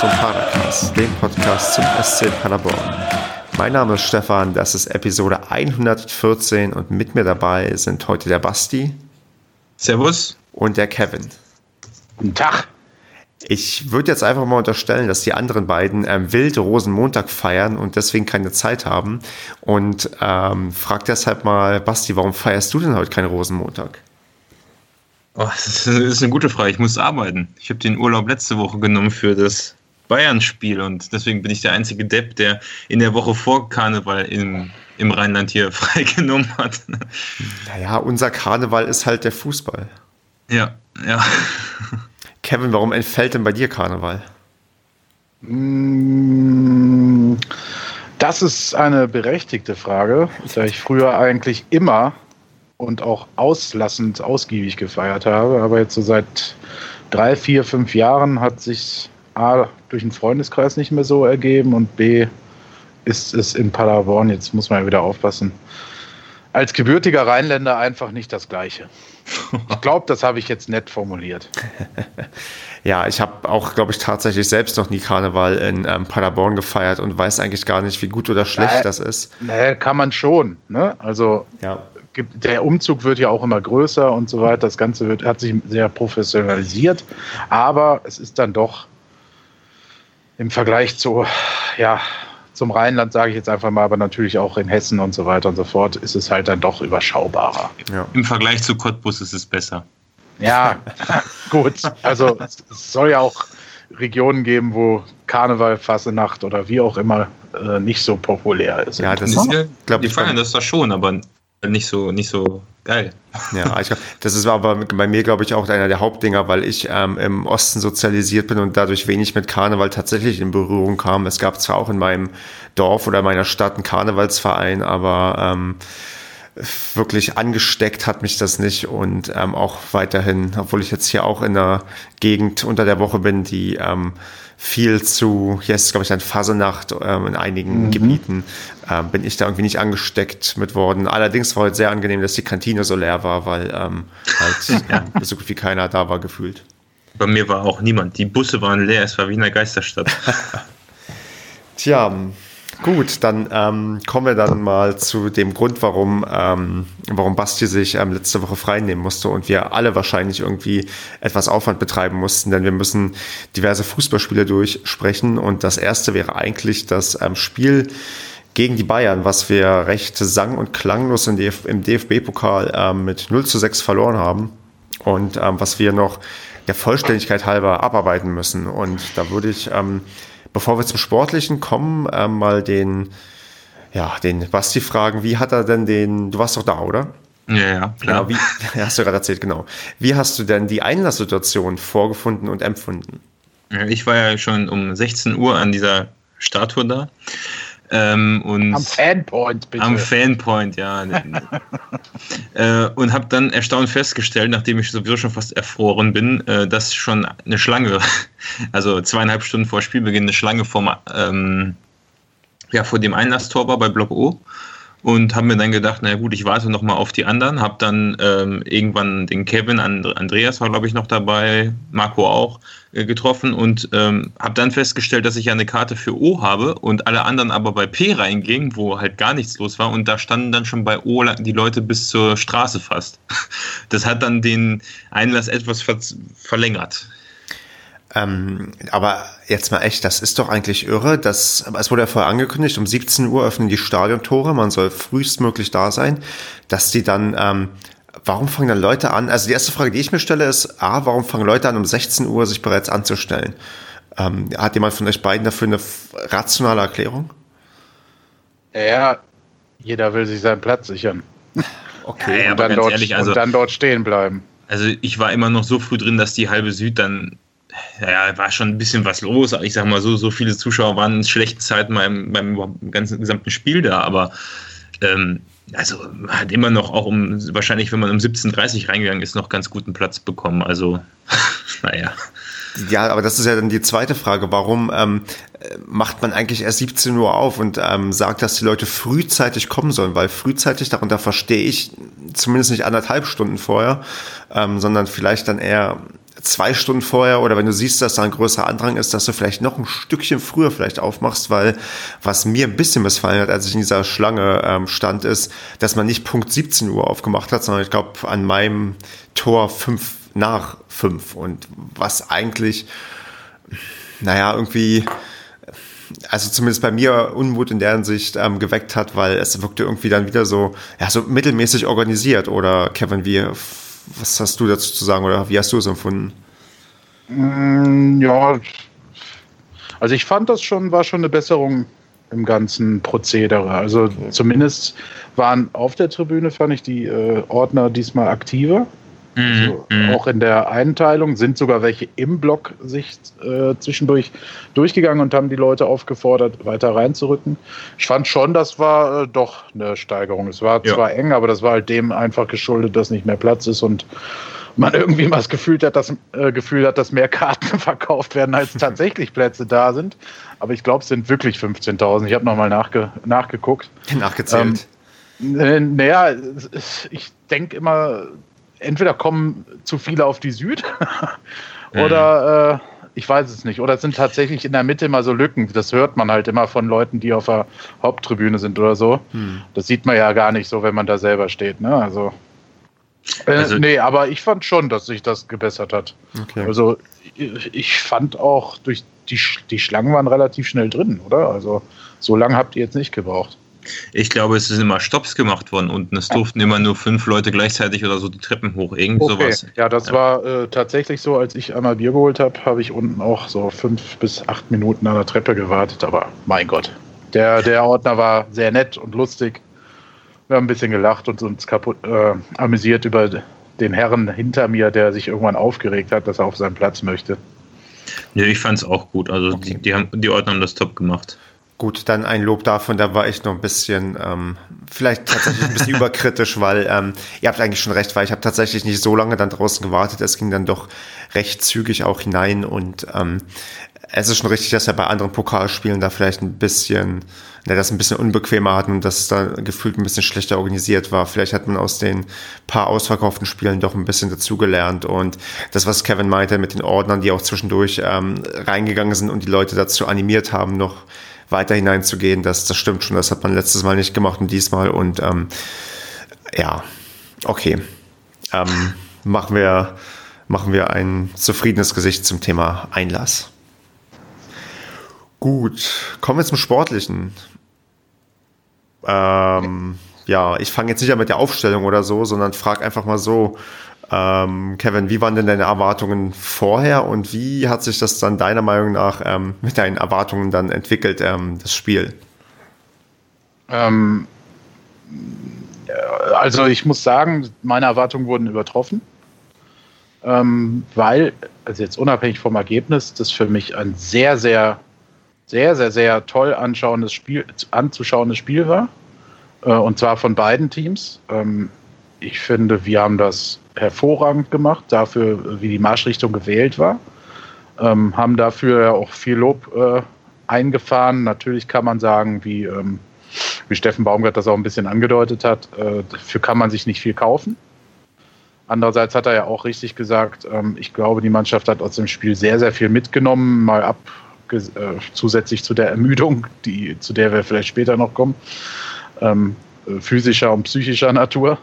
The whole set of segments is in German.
zum Padercast, dem Podcast zum SC Paderborn. Mein Name ist Stefan, das ist Episode 114 und mit mir dabei sind heute der Basti. Servus. Und der Kevin. Guten Tag. Ich würde jetzt einfach mal unterstellen, dass die anderen beiden ähm, wild Rosenmontag feiern und deswegen keine Zeit haben. Und ähm, frag deshalb mal, Basti, warum feierst du denn heute keinen Rosenmontag? Oh, das ist eine gute Frage. Ich muss arbeiten. Ich habe den Urlaub letzte Woche genommen für das Bayern-Spiel und deswegen bin ich der einzige Depp, der in der Woche vor Karneval im, im Rheinland hier freigenommen hat. Naja, unser Karneval ist halt der Fußball. Ja, ja. Kevin, warum entfällt denn bei dir Karneval? Mm, das ist eine berechtigte Frage, da ich früher eigentlich immer und auch auslassend ausgiebig gefeiert habe. Aber jetzt so seit drei, vier, fünf Jahren hat sich A durch den Freundeskreis nicht mehr so ergeben und B ist es in Paderborn, jetzt muss man ja wieder aufpassen, als gebürtiger Rheinländer einfach nicht das Gleiche. Ich glaube, das habe ich jetzt nett formuliert. ja, ich habe auch, glaube ich, tatsächlich selbst noch nie Karneval in ähm, Paderborn gefeiert und weiß eigentlich gar nicht, wie gut oder schlecht Nein, das ist. Nee, kann man schon. Ne? Also ja. der Umzug wird ja auch immer größer und so weiter. Das Ganze wird, hat sich sehr professionalisiert, aber es ist dann doch im Vergleich zu ja, zum Rheinland, sage ich jetzt einfach mal, aber natürlich auch in Hessen und so weiter und so fort, ist es halt dann doch überschaubarer. Ja. Im Vergleich zu Cottbus ist es besser. Ja, gut. Also es soll ja auch Regionen geben, wo Karneval, Fassenacht oder wie auch immer äh, nicht so populär ist. Ja, das ist, ja, glaub, die feiern das da schon, aber nicht so, nicht so geil. Ja, ich, das ist aber bei mir, glaube ich, auch einer der Hauptdinger, weil ich ähm, im Osten sozialisiert bin und dadurch wenig mit Karneval tatsächlich in Berührung kam. Es gab zwar auch in meinem Dorf oder meiner Stadt einen Karnevalsverein, aber ähm, wirklich angesteckt hat mich das nicht und ähm, auch weiterhin, obwohl ich jetzt hier auch in der Gegend unter der Woche bin, die ähm, viel zu, hier ist glaube ich dann Fasenacht ähm, in einigen mhm. Gebieten, ähm, bin ich da irgendwie nicht angesteckt mit worden. Allerdings war heute sehr angenehm, dass die Kantine so leer war, weil ähm, halt ja, so gut wie keiner da war gefühlt. Bei mir war auch niemand. Die Busse waren leer, es war wie in einer Geisterstadt. Tja, Gut, dann ähm, kommen wir dann mal zu dem Grund, warum, ähm, warum Basti sich ähm, letzte Woche freinehmen musste und wir alle wahrscheinlich irgendwie etwas Aufwand betreiben mussten, denn wir müssen diverse Fußballspiele durchsprechen und das erste wäre eigentlich das ähm, Spiel gegen die Bayern, was wir recht sang- und klanglos im DFB-Pokal ähm, mit 0 zu 6 verloren haben und ähm, was wir noch der Vollständigkeit halber abarbeiten müssen. Und da würde ich ähm, Bevor wir zum Sportlichen kommen, äh, mal den, ja, den Basti fragen, wie hat er denn den, du warst doch da, oder? Ja, ja, klar. Genau, wie, hast du gerade erzählt, genau. Wie hast du denn die Einlasssituation vorgefunden und empfunden? Ich war ja schon um 16 Uhr an dieser Statue da. Ähm, und am Fanpoint, bitte. Am Fanpoint, ja. äh, und habe dann erstaunt festgestellt, nachdem ich sowieso schon fast erfroren bin, äh, dass schon eine Schlange, also zweieinhalb Stunden vor Spielbeginn, eine Schlange vom, ähm, ja, vor dem Einlasstor war bei Block O und habe mir dann gedacht, na gut, ich warte noch mal auf die anderen. Habe dann ähm, irgendwann den Kevin, Andreas war glaube ich noch dabei, Marco auch äh, getroffen und ähm, habe dann festgestellt, dass ich ja eine Karte für O habe und alle anderen aber bei P reingingen, wo halt gar nichts los war und da standen dann schon bei O die Leute bis zur Straße fast. Das hat dann den Einlass etwas ver verlängert. Ähm, aber jetzt mal echt, das ist doch eigentlich irre. Das, es wurde ja vorher angekündigt, um 17 Uhr öffnen die Stadiontore, man soll frühestmöglich da sein, dass die dann, ähm, warum fangen dann Leute an? Also die erste Frage, die ich mir stelle, ist, A, warum fangen Leute an, um 16 Uhr sich bereits anzustellen? Ähm, hat jemand von euch beiden dafür eine rationale Erklärung? Ja, jeder will sich seinen Platz sichern. Okay, ja, und, dann dort, ehrlich, also, und dann dort stehen bleiben. Also ich war immer noch so früh drin, dass die halbe Süd dann ja, war schon ein bisschen was los. Ich sag mal so, so viele Zuschauer waren in schlechten Zeiten beim, beim ganzen gesamten Spiel da, aber ähm, also hat immer noch auch um, wahrscheinlich, wenn man um 17.30 Uhr reingegangen ist, noch ganz guten Platz bekommen. Also, naja. Ja, aber das ist ja dann die zweite Frage. Warum ähm, macht man eigentlich erst 17 Uhr auf und ähm, sagt, dass die Leute frühzeitig kommen sollen? Weil frühzeitig, darunter verstehe ich zumindest nicht anderthalb Stunden vorher, ähm, sondern vielleicht dann eher zwei Stunden vorher oder wenn du siehst, dass da ein größerer Andrang ist, dass du vielleicht noch ein Stückchen früher vielleicht aufmachst, weil was mir ein bisschen missfallen hat, als ich in dieser Schlange ähm, stand, ist, dass man nicht Punkt 17 Uhr aufgemacht hat, sondern ich glaube an meinem Tor fünf nach fünf und was eigentlich, naja, irgendwie also zumindest bei mir Unmut in der Hinsicht ähm, geweckt hat, weil es wirkte irgendwie dann wieder so, ja, so mittelmäßig organisiert. Oder Kevin, wie, was hast du dazu zu sagen oder wie hast du es empfunden? Mm, ja, also ich fand das schon, war schon eine Besserung im ganzen Prozedere. Also okay. zumindest waren auf der Tribüne, fand ich, die äh, Ordner diesmal aktiver. Also mhm. Auch in der Einteilung sind sogar welche im Block sich äh, zwischendurch durchgegangen und haben die Leute aufgefordert, weiter reinzurücken. Ich fand schon, das war äh, doch eine Steigerung. Es war ja. zwar eng, aber das war halt dem einfach geschuldet, dass nicht mehr Platz ist und man irgendwie mal das Gefühl hat, dass, äh, Gefühl hat, dass mehr Karten verkauft werden, als tatsächlich Plätze da sind. Aber ich glaube, es sind wirklich 15.000. Ich habe nochmal nachge nachgeguckt. Nachgezählt. Ähm, naja, ich denke immer, entweder kommen zu viele auf die Süd oder mhm. äh, ich weiß es nicht. Oder es sind tatsächlich in der Mitte immer so Lücken. Das hört man halt immer von Leuten, die auf der Haupttribüne sind oder so. Mhm. Das sieht man ja gar nicht so, wenn man da selber steht. Ne? Also, äh, also, nee, aber ich fand schon, dass sich das gebessert hat. Okay. Also ich, ich fand auch durch die, die Schlangen waren relativ schnell drin, oder? Also so lange habt ihr jetzt nicht gebraucht. Ich glaube, es sind immer Stops gemacht worden unten. Es durften immer nur fünf Leute gleichzeitig oder so die Treppen hoch. Irgend okay. sowas. Ja, das ja. war äh, tatsächlich so, als ich einmal Bier geholt habe, habe ich unten auch so fünf bis acht Minuten an der Treppe gewartet. Aber mein Gott, der, der Ordner war sehr nett und lustig. Wir haben ein bisschen gelacht und uns kaputt äh, amüsiert über den Herrn hinter mir, der sich irgendwann aufgeregt hat, dass er auf seinen Platz möchte. Ja, ich fand es auch gut. Also okay. die, die, haben, die Ordner haben das top gemacht. Gut, dann ein Lob davon, da war ich noch ein bisschen, ähm, vielleicht tatsächlich ein bisschen überkritisch, weil ähm, ihr habt eigentlich schon recht, weil ich habe tatsächlich nicht so lange dann draußen gewartet. Es ging dann doch recht zügig auch hinein und ähm, es ist schon richtig, dass er bei anderen Pokalspielen da vielleicht ein bisschen, ne, das ein bisschen unbequemer hatten und dass es da gefühlt ein bisschen schlechter organisiert war. Vielleicht hat man aus den paar ausverkauften Spielen doch ein bisschen dazugelernt und das, was Kevin meinte mit den Ordnern, die auch zwischendurch ähm, reingegangen sind und die Leute dazu animiert haben, noch weiter hineinzugehen. Das, das stimmt schon. Das hat man letztes Mal nicht gemacht und diesmal. Und ähm, ja, okay. Ähm, machen, wir, machen wir ein zufriedenes Gesicht zum Thema Einlass. Gut, kommen wir zum Sportlichen. Ähm, ja, ich fange jetzt nicht an mit der Aufstellung oder so, sondern frage einfach mal so, ähm, Kevin, wie waren denn deine Erwartungen vorher und wie hat sich das dann deiner Meinung nach ähm, mit deinen Erwartungen dann entwickelt, ähm, das Spiel? Ähm, also ich muss sagen, meine Erwartungen wurden übertroffen, ähm, weil, also jetzt unabhängig vom Ergebnis, das für mich ein sehr, sehr, sehr, sehr, sehr toll anschauendes Spiel, anzuschauendes Spiel war. Äh, und zwar von beiden Teams. Ähm, ich finde, wir haben das hervorragend gemacht, dafür, wie die Marschrichtung gewählt war. Ähm, haben dafür auch viel Lob äh, eingefahren. Natürlich kann man sagen, wie, ähm, wie Steffen Baumgart das auch ein bisschen angedeutet hat, äh, dafür kann man sich nicht viel kaufen. Andererseits hat er ja auch richtig gesagt, ähm, ich glaube, die Mannschaft hat aus dem Spiel sehr, sehr viel mitgenommen, mal ab äh, zusätzlich zu der Ermüdung, die, zu der wir vielleicht später noch kommen, ähm, äh, physischer und psychischer Natur.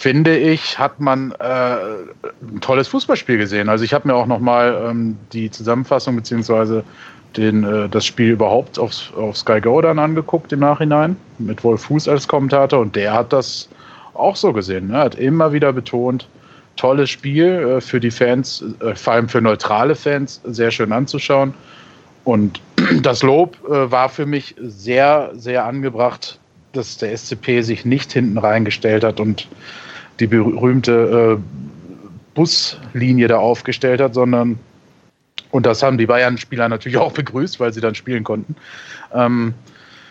Finde ich, hat man äh, ein tolles Fußballspiel gesehen. Also ich habe mir auch nochmal ähm, die Zusammenfassung beziehungsweise äh, das Spiel überhaupt auf, auf Sky Go dann angeguckt im Nachhinein mit Wolf Fuß als Kommentator und der hat das auch so gesehen. Ne? Hat immer wieder betont, tolles Spiel äh, für die Fans, äh, vor allem für neutrale Fans, sehr schön anzuschauen. Und das Lob äh, war für mich sehr, sehr angebracht, dass der SCP sich nicht hinten reingestellt hat und die berühmte äh, Buslinie da aufgestellt hat, sondern und das haben die Bayern-Spieler natürlich auch begrüßt, weil sie dann spielen konnten, ähm,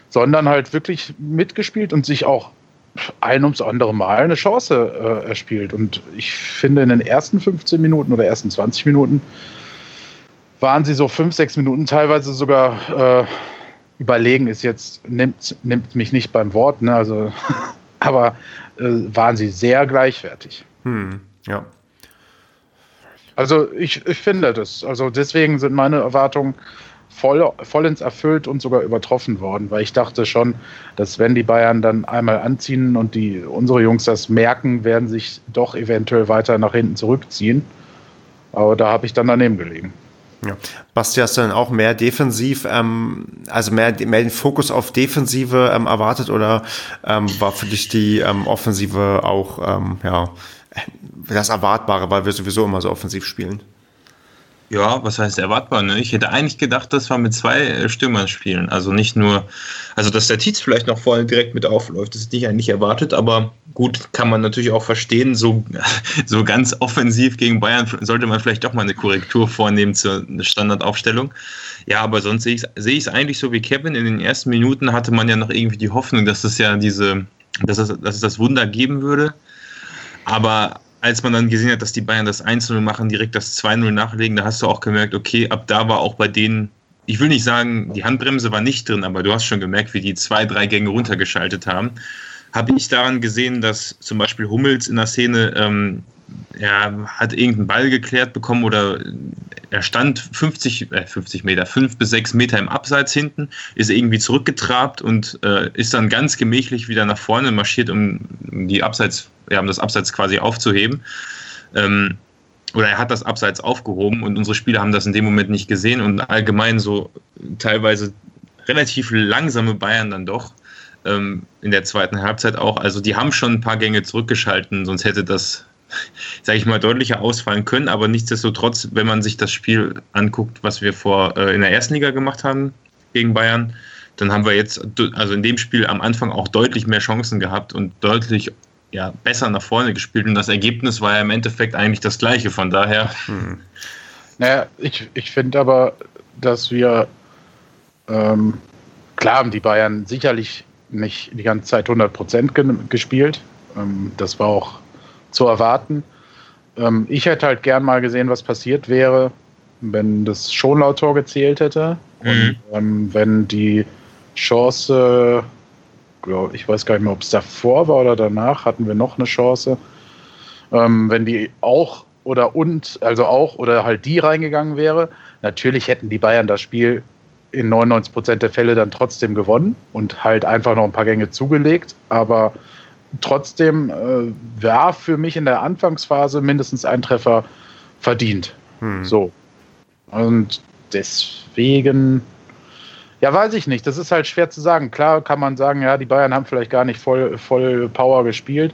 sondern halt wirklich mitgespielt und sich auch ein ums andere Mal eine Chance äh, erspielt. Und ich finde, in den ersten 15 Minuten oder ersten 20 Minuten waren sie so fünf, sechs Minuten teilweise sogar äh, überlegen, ist jetzt, nimmt, nimmt mich nicht beim Wort, ne? also, aber waren sie sehr gleichwertig. Hm, ja. Also ich, ich finde das. Also deswegen sind meine Erwartungen voll, vollends erfüllt und sogar übertroffen worden, weil ich dachte schon, dass wenn die Bayern dann einmal anziehen und die unsere Jungs das merken, werden sich doch eventuell weiter nach hinten zurückziehen. Aber da habe ich dann daneben gelegen. Ja. Basti, hast du dann auch mehr defensiv, ähm, also mehr, mehr den Fokus auf Defensive ähm, erwartet oder ähm, war für dich die ähm, Offensive auch ähm, ja, das Erwartbare, weil wir sowieso immer so offensiv spielen? Ja, was heißt erwartbar? Ne? Ich hätte eigentlich gedacht, dass wir mit zwei äh, Stürmern spielen. Also nicht nur, also dass der Tietz vielleicht noch vorne direkt mit aufläuft, das hätte ich eigentlich erwartet, aber gut, kann man natürlich auch verstehen, so, so ganz offensiv gegen Bayern sollte man vielleicht doch mal eine Korrektur vornehmen zur Standardaufstellung. Ja, aber sonst sehe ich es sehe eigentlich so wie Kevin. In den ersten Minuten hatte man ja noch irgendwie die Hoffnung, dass es ja diese, dass es, dass es das Wunder geben würde. Aber als man dann gesehen hat, dass die Bayern das 1-0 machen, direkt das 2-0 nachlegen, da hast du auch gemerkt, okay, ab da war auch bei denen, ich will nicht sagen, die Handbremse war nicht drin, aber du hast schon gemerkt, wie die zwei, drei Gänge runtergeschaltet haben. Habe ich daran gesehen, dass zum Beispiel Hummels in der Szene ähm, er hat irgendeinen Ball geklärt bekommen oder er stand 50, äh 50 Meter, 5 bis 6 Meter im Abseits hinten, ist irgendwie zurückgetrabt und äh, ist dann ganz gemächlich wieder nach vorne marschiert, um die Abseits, ja, um das Abseits quasi aufzuheben. Ähm, oder er hat das Abseits aufgehoben und unsere Spieler haben das in dem Moment nicht gesehen und allgemein so teilweise relativ langsame Bayern dann doch ähm, in der zweiten Halbzeit auch. Also die haben schon ein paar Gänge zurückgeschalten, sonst hätte das sage ich mal, deutlicher ausfallen können. Aber nichtsdestotrotz, wenn man sich das Spiel anguckt, was wir vor äh, in der ersten Liga gemacht haben gegen Bayern, dann haben wir jetzt, also in dem Spiel am Anfang auch deutlich mehr Chancen gehabt und deutlich ja, besser nach vorne gespielt. Und das Ergebnis war ja im Endeffekt eigentlich das gleiche. Von daher. Hm. Naja, ich, ich finde aber, dass wir, ähm, klar haben die Bayern sicherlich nicht die ganze Zeit 100 Prozent gespielt. Ähm, das war auch zu erwarten. Ähm, ich hätte halt gern mal gesehen, was passiert wäre, wenn das Schonlaut-Tor gezählt hätte. Mhm. Und ähm, wenn die Chance, glaub, ich weiß gar nicht mehr, ob es davor war oder danach, hatten wir noch eine Chance. Ähm, wenn die auch oder und, also auch oder halt die reingegangen wäre, natürlich hätten die Bayern das Spiel in 99 Prozent der Fälle dann trotzdem gewonnen und halt einfach noch ein paar Gänge zugelegt. Aber trotzdem äh, war für mich in der Anfangsphase mindestens ein Treffer verdient. Hm. So. Und deswegen, ja, weiß ich nicht. Das ist halt schwer zu sagen. Klar kann man sagen, ja, die Bayern haben vielleicht gar nicht voll, voll Power gespielt.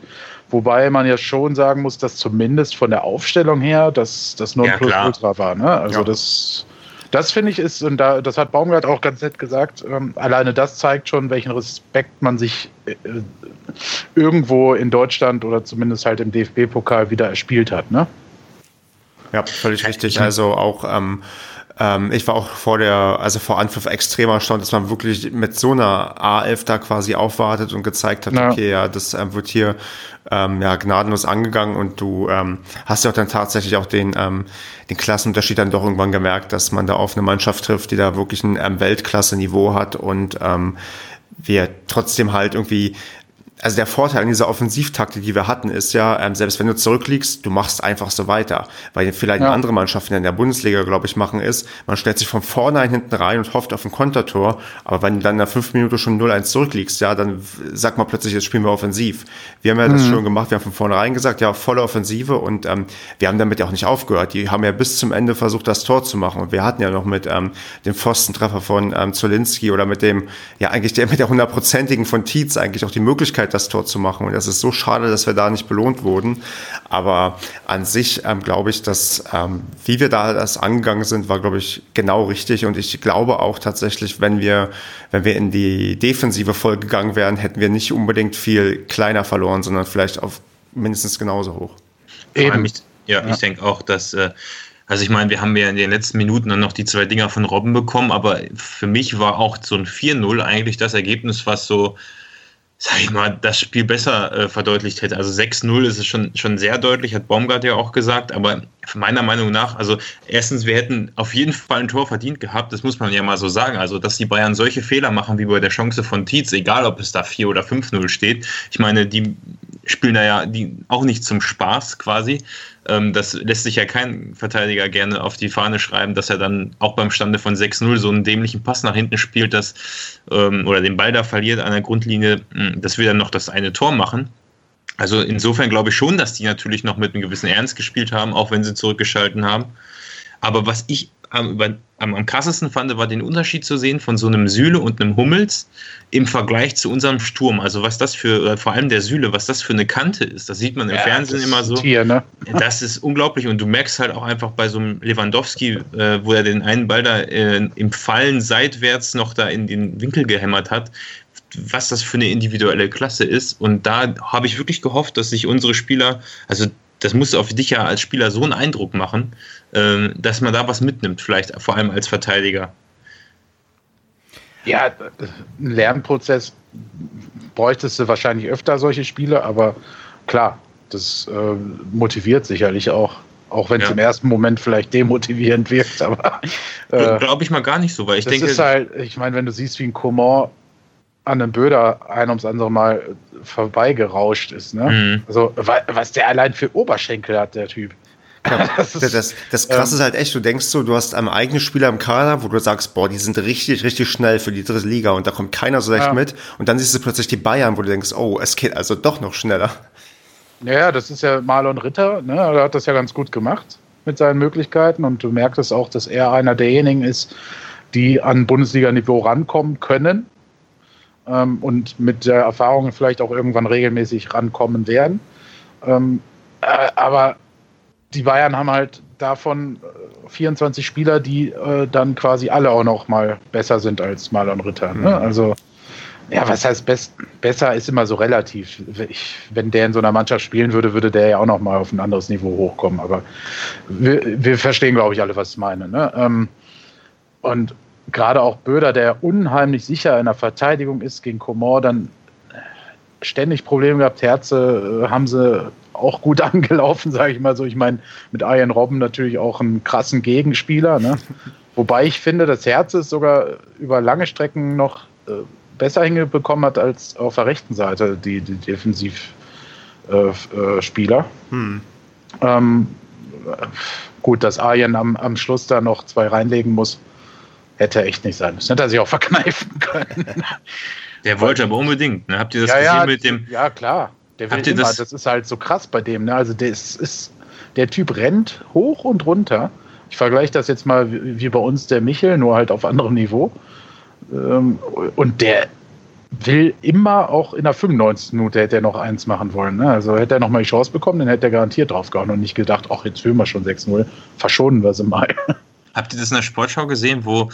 Wobei man ja schon sagen muss, dass zumindest von der Aufstellung her das, das Nonplusultra ja, war. Ne? Also ja. das das finde ich ist, und da, das hat Baumgart auch ganz nett gesagt, ähm, alleine das zeigt schon, welchen Respekt man sich äh, irgendwo in Deutschland oder zumindest halt im DFB-Pokal wieder erspielt hat. Ne? Ja, völlig richtig. Also auch ähm, ähm, ich war auch vor der, also vor Anpfiff extrem erstaunt, dass man wirklich mit so einer A11 da quasi aufwartet und gezeigt hat, ja. okay, ja, das ähm, wird hier ähm, ja gnadenlos angegangen und du ähm, hast ja auch dann tatsächlich auch den, ähm, den Klassenunterschied dann doch irgendwann gemerkt, dass man da auf eine Mannschaft trifft, die da wirklich ein ähm, Weltklasse-Niveau hat und ähm, wir trotzdem halt irgendwie also der Vorteil an dieser Offensivtaktik, die wir hatten, ist ja, ähm, selbst wenn du zurückliegst, du machst einfach so weiter. Weil vielleicht ja. andere Mannschaften in der Bundesliga, glaube ich, machen ist, man stellt sich von vornherein hinten rein und hofft auf ein Kontertor, aber wenn du dann in der fünf Minuten schon 0-1 zurückliegst, ja, dann sagt man plötzlich, jetzt spielen wir offensiv. Wir haben ja mhm. das schon gemacht, wir haben von vornherein gesagt, ja, volle Offensive und ähm, wir haben damit ja auch nicht aufgehört. Die haben ja bis zum Ende versucht, das Tor zu machen und wir hatten ja noch mit ähm, dem Pfostentreffer von ähm, Zolinski oder mit dem, ja, eigentlich der, mit der hundertprozentigen von Tietz eigentlich auch die Möglichkeit, das Tor zu machen. Und es ist so schade, dass wir da nicht belohnt wurden. Aber an sich ähm, glaube ich, dass ähm, wie wir da das angegangen sind, war, glaube ich, genau richtig. Und ich glaube auch tatsächlich, wenn wir, wenn wir in die defensive Folge gegangen wären, hätten wir nicht unbedingt viel kleiner verloren, sondern vielleicht auf mindestens genauso hoch. Eben. ja, ja, ich denke auch, dass äh, also ich meine, wir haben ja in den letzten Minuten dann noch die zwei Dinger von Robben bekommen, aber für mich war auch so ein 4-0 eigentlich das Ergebnis, was so sag ich mal, das Spiel besser äh, verdeutlicht hätte. Also 6-0 ist es schon, schon sehr deutlich, hat Baumgart ja auch gesagt, aber meiner Meinung nach, also erstens, wir hätten auf jeden Fall ein Tor verdient gehabt, das muss man ja mal so sagen. Also, dass die Bayern solche Fehler machen wie bei der Chance von Tietz, egal ob es da 4 oder 5-0 steht. Ich meine, die spielen da ja die, auch nicht zum Spaß quasi. Ähm, das lässt sich ja kein Verteidiger gerne auf die Fahne schreiben, dass er dann auch beim Stande von 6-0 so einen dämlichen Pass nach hinten spielt, dass, ähm, oder den Ball da verliert an der Grundlinie, hm, dass wir dann noch das eine Tor machen. Also insofern glaube ich schon, dass die natürlich noch mit einem gewissen Ernst gespielt haben, auch wenn sie zurückgeschalten haben. Aber was ich am, am, am krassesten fand, war den Unterschied zu sehen von so einem Sühle und einem Hummels im Vergleich zu unserem Sturm. Also was das für, vor allem der Sühle, was das für eine Kante ist. Das sieht man im ja, Fernsehen immer so. Tier, ne? Das ist unglaublich und du merkst halt auch einfach bei so einem Lewandowski, äh, wo er den einen Ball da äh, im Fallen seitwärts noch da in den Winkel gehämmert hat, was das für eine individuelle Klasse ist. Und da habe ich wirklich gehofft, dass sich unsere Spieler, also das muss auf dich ja als Spieler so einen Eindruck machen, ähm, dass man da was mitnimmt, vielleicht vor allem als Verteidiger. Ja, ein Lernprozess bräuchtest du wahrscheinlich öfter solche Spiele, aber klar, das äh, motiviert sicherlich auch. Auch wenn es ja. im ersten Moment vielleicht demotivierend wirkt, aber. Äh, Glaube ich mal gar nicht so, weil ich das denke. Ist halt, ich meine, wenn du siehst, wie ein Coman an einem Böder ein ums andere Mal vorbeigerauscht ist. Ne? Mhm. Also, was der allein für Oberschenkel hat, der Typ. das, das, das Krasse ähm, ist halt echt, du denkst so, du hast einen eigenen Spieler im Kader, wo du sagst, boah, die sind richtig, richtig schnell für die dritte Liga und da kommt keiner so recht ja. mit. Und dann siehst du plötzlich die Bayern, wo du denkst, oh, es geht also doch noch schneller. Ja, das ist ja Marlon Ritter, ne? Er hat das ja ganz gut gemacht mit seinen Möglichkeiten und du merkst es auch, dass er einer derjenigen ist, die an Bundesliga-Niveau rankommen können ähm, und mit der Erfahrung vielleicht auch irgendwann regelmäßig rankommen werden. Ähm, äh, aber die Bayern haben halt davon 24 äh, Spieler, die äh, dann quasi alle auch noch mal besser sind als Marlon Ritter. Ne? Mhm. Also ja, was heißt best, besser ist immer so relativ. Ich, wenn der in so einer Mannschaft spielen würde, würde der ja auch noch mal auf ein anderes Niveau hochkommen. Aber wir, wir verstehen, glaube ich, alle, was ich meine. Ne? Ähm, und gerade auch Böder, der unheimlich sicher in der Verteidigung ist gegen Comor, dann ständig Probleme gehabt. Herze äh, haben sie auch gut angelaufen, sage ich mal so. Ich meine, mit Ian Robben natürlich auch einen krassen Gegenspieler. Ne? Wobei ich finde, dass Herze es sogar über lange Strecken noch äh, besser hingebekommen hat als auf der rechten Seite die, die Defensivspieler. Äh, äh, hm. ähm, gut, dass Arjen am, am Schluss da noch zwei reinlegen muss, hätte echt nicht sein müssen. Hätte er sich auch verkneifen können. Der wollte aber unbedingt. Ne? Habt ihr das ja, gesehen ja, mit dem? Ja, klar. Der will immer. Das? das? ist halt so krass bei dem. Ne? Also der, ist, ist, der Typ rennt hoch und runter. Ich vergleiche das jetzt mal wie, bei uns der Michel, nur halt auf anderem Niveau. Ähm, und der will immer auch in der 95. Minute hätte er noch eins machen wollen. Ne? Also hätte er noch mal die Chance bekommen, dann hätte er garantiert draufgehauen und nicht gedacht, ach, jetzt führen wir schon 6-0. Verschonen wir sie mal. Habt ihr das in der Sportschau gesehen, wo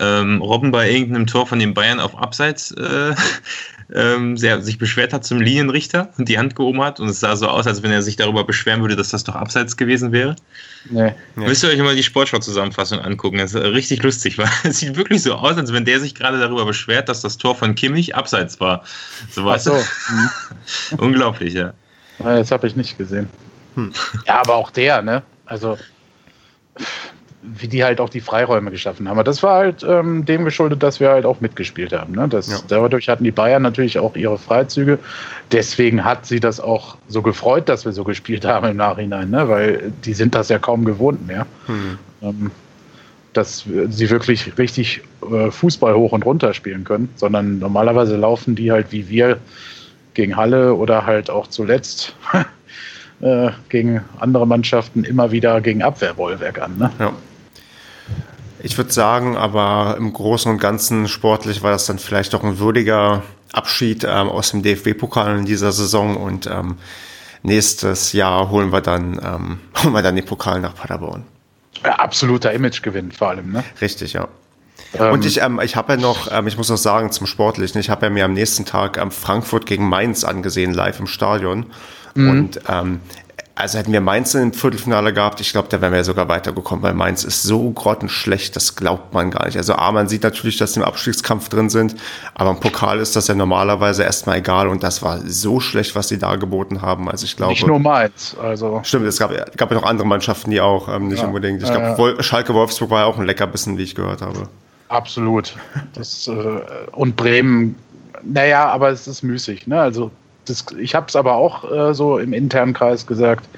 ähm, Robben bei irgendeinem Tor von den Bayern auf Abseits äh, ähm, sich beschwert hat zum Linienrichter und die Hand gehoben hat und es sah so aus, als wenn er sich darüber beschweren würde, dass das doch Abseits gewesen wäre? Nee. nee. Müsst ihr euch mal die Sportschau-Zusammenfassung angucken. Das ist richtig lustig, weil es sieht wirklich so aus, als wenn der sich gerade darüber beschwert, dass das Tor von Kimmich Abseits war. So Ach so. Unglaublich, ja. ja das habe ich nicht gesehen. Hm. Ja, aber auch der, ne? Also wie die halt auch die Freiräume geschaffen haben. Aber das war halt ähm, dem geschuldet, dass wir halt auch mitgespielt haben. Ne? Das, ja. Dadurch hatten die Bayern natürlich auch ihre Freizüge. Deswegen hat sie das auch so gefreut, dass wir so gespielt haben im Nachhinein, ne? weil die sind das ja kaum gewohnt mehr. Hm. Ähm, dass sie wirklich richtig äh, Fußball hoch und runter spielen können, sondern normalerweise laufen die halt wie wir gegen Halle oder halt auch zuletzt äh, gegen andere Mannschaften immer wieder gegen Abwehrbollwerk an. Ne? Ja. Ich würde sagen, aber im Großen und Ganzen sportlich war das dann vielleicht doch ein würdiger Abschied ähm, aus dem DFB-Pokal in dieser Saison und ähm, nächstes Jahr holen wir dann ähm, holen wir dann den Pokal nach Paderborn. Ja, absoluter Imagegewinn vor allem, ne? Richtig, ja. Ähm, und ich, ähm, ich habe ja noch, ähm, ich muss noch sagen zum Sportlichen, ich habe ja mir am nächsten Tag ähm, Frankfurt gegen Mainz angesehen, live im Stadion. Mhm. Und ähm, also hätten wir Mainz im Viertelfinale gehabt, ich glaube, da wären wir sogar weitergekommen, weil Mainz ist so grottenschlecht, das glaubt man gar nicht. Also A, man sieht natürlich, dass sie im Abstiegskampf drin sind, aber im Pokal ist das ja normalerweise erstmal egal und das war so schlecht, was sie da geboten haben. Also ich glaube. Nicht nur Mainz, also. Stimmt, es gab, gab ja noch andere Mannschaften, die auch ähm, nicht ja, unbedingt. Ich glaube, ja, ja. Schalke Wolfsburg war ja auch ein Leckerbissen, wie ich gehört habe. Absolut. Das, äh, und Bremen, naja, aber es ist müßig, ne? Also das, ich habe es aber auch äh, so im internen Kreis gesagt,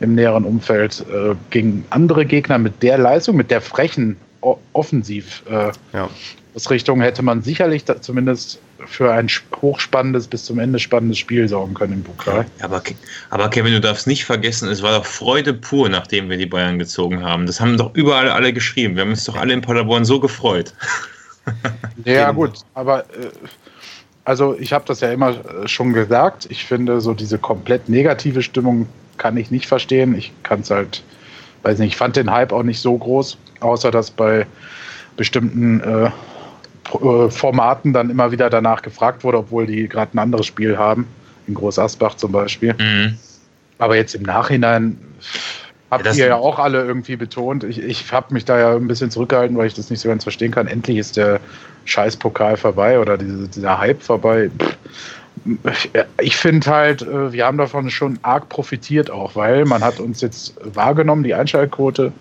im näheren Umfeld, äh, gegen andere Gegner mit der Leistung, mit der frechen o Offensiv äh, ja. Ausrichtung hätte man sicherlich zumindest für ein hochspannendes bis zum Ende spannendes Spiel sorgen können im Pokal. Aber, aber Kevin, du darfst nicht vergessen, es war doch Freude pur, nachdem wir die Bayern gezogen haben. Das haben doch überall alle geschrieben. Wir haben uns doch alle in Paderborn so gefreut. Ja, gut, aber äh, also ich habe das ja immer äh, schon gesagt. Ich finde, so diese komplett negative Stimmung kann ich nicht verstehen. Ich kann es halt, weiß nicht, ich fand den Hype auch nicht so groß, außer dass bei bestimmten äh, äh Formaten dann immer wieder danach gefragt wurde, obwohl die gerade ein anderes Spiel haben, in Groß Asbach zum Beispiel. Mhm. Aber jetzt im Nachhinein Habt ja, ihr ja auch alle irgendwie betont. Ich, ich habe mich da ja ein bisschen zurückgehalten, weil ich das nicht so ganz verstehen kann. Endlich ist der Scheißpokal vorbei oder diese, dieser Hype vorbei. Ich finde halt, äh, wir haben davon schon arg profitiert auch, weil man hat uns jetzt wahrgenommen, die Einschaltquote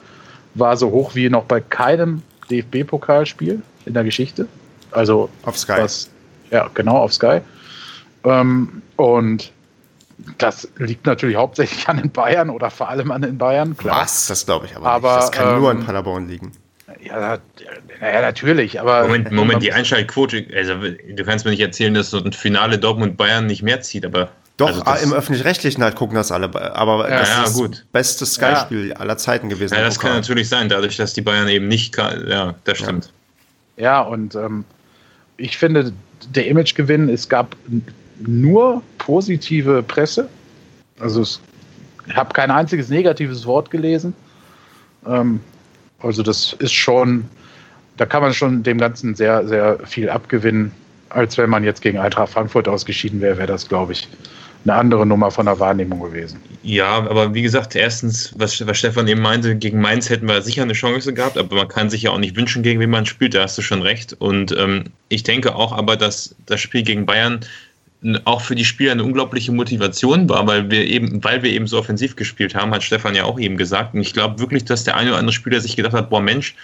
war so hoch wie noch bei keinem DFB-Pokalspiel in der Geschichte. Also auf Sky. Was, ja, genau, auf Sky. Ähm, und das liegt natürlich hauptsächlich an den Bayern oder vor allem an den Bayern. Klar. Was? Das glaube ich aber, aber nicht. Das kann ähm, nur an Paderborn liegen. Ja, naja, natürlich, aber. Moment, Moment, die Einschaltquote, also du kannst mir nicht erzählen, dass so ein Finale Dortmund-Bayern nicht mehr zieht, aber. Doch, also im Öffentlich-Rechtlichen halt gucken das alle, aber ja, das ja, ist gut. das beste Sky-Spiel ja. aller Zeiten gewesen. Ja, das kann natürlich sein, dadurch, dass die Bayern eben nicht, ja, das stimmt. Ja, und ähm, ich finde, der Imagegewinn, es gab nur positive Presse also ich habe kein einziges negatives Wort gelesen. Ähm, also das ist schon, da kann man schon dem Ganzen sehr, sehr viel abgewinnen. Als wenn man jetzt gegen Eintracht Frankfurt ausgeschieden wäre, wäre das, glaube ich, eine andere Nummer von der Wahrnehmung gewesen. Ja, aber wie gesagt, erstens, was, was Stefan eben meinte, gegen Mainz hätten wir sicher eine Chance gehabt, aber man kann sich ja auch nicht wünschen, gegen wen man spielt, da hast du schon recht. Und ähm, ich denke auch aber, dass das Spiel gegen Bayern auch für die Spieler eine unglaubliche Motivation war, weil wir eben, weil wir eben so offensiv gespielt haben, hat Stefan ja auch eben gesagt. Und ich glaube wirklich, dass der eine oder andere Spieler sich gedacht hat, boah Mensch,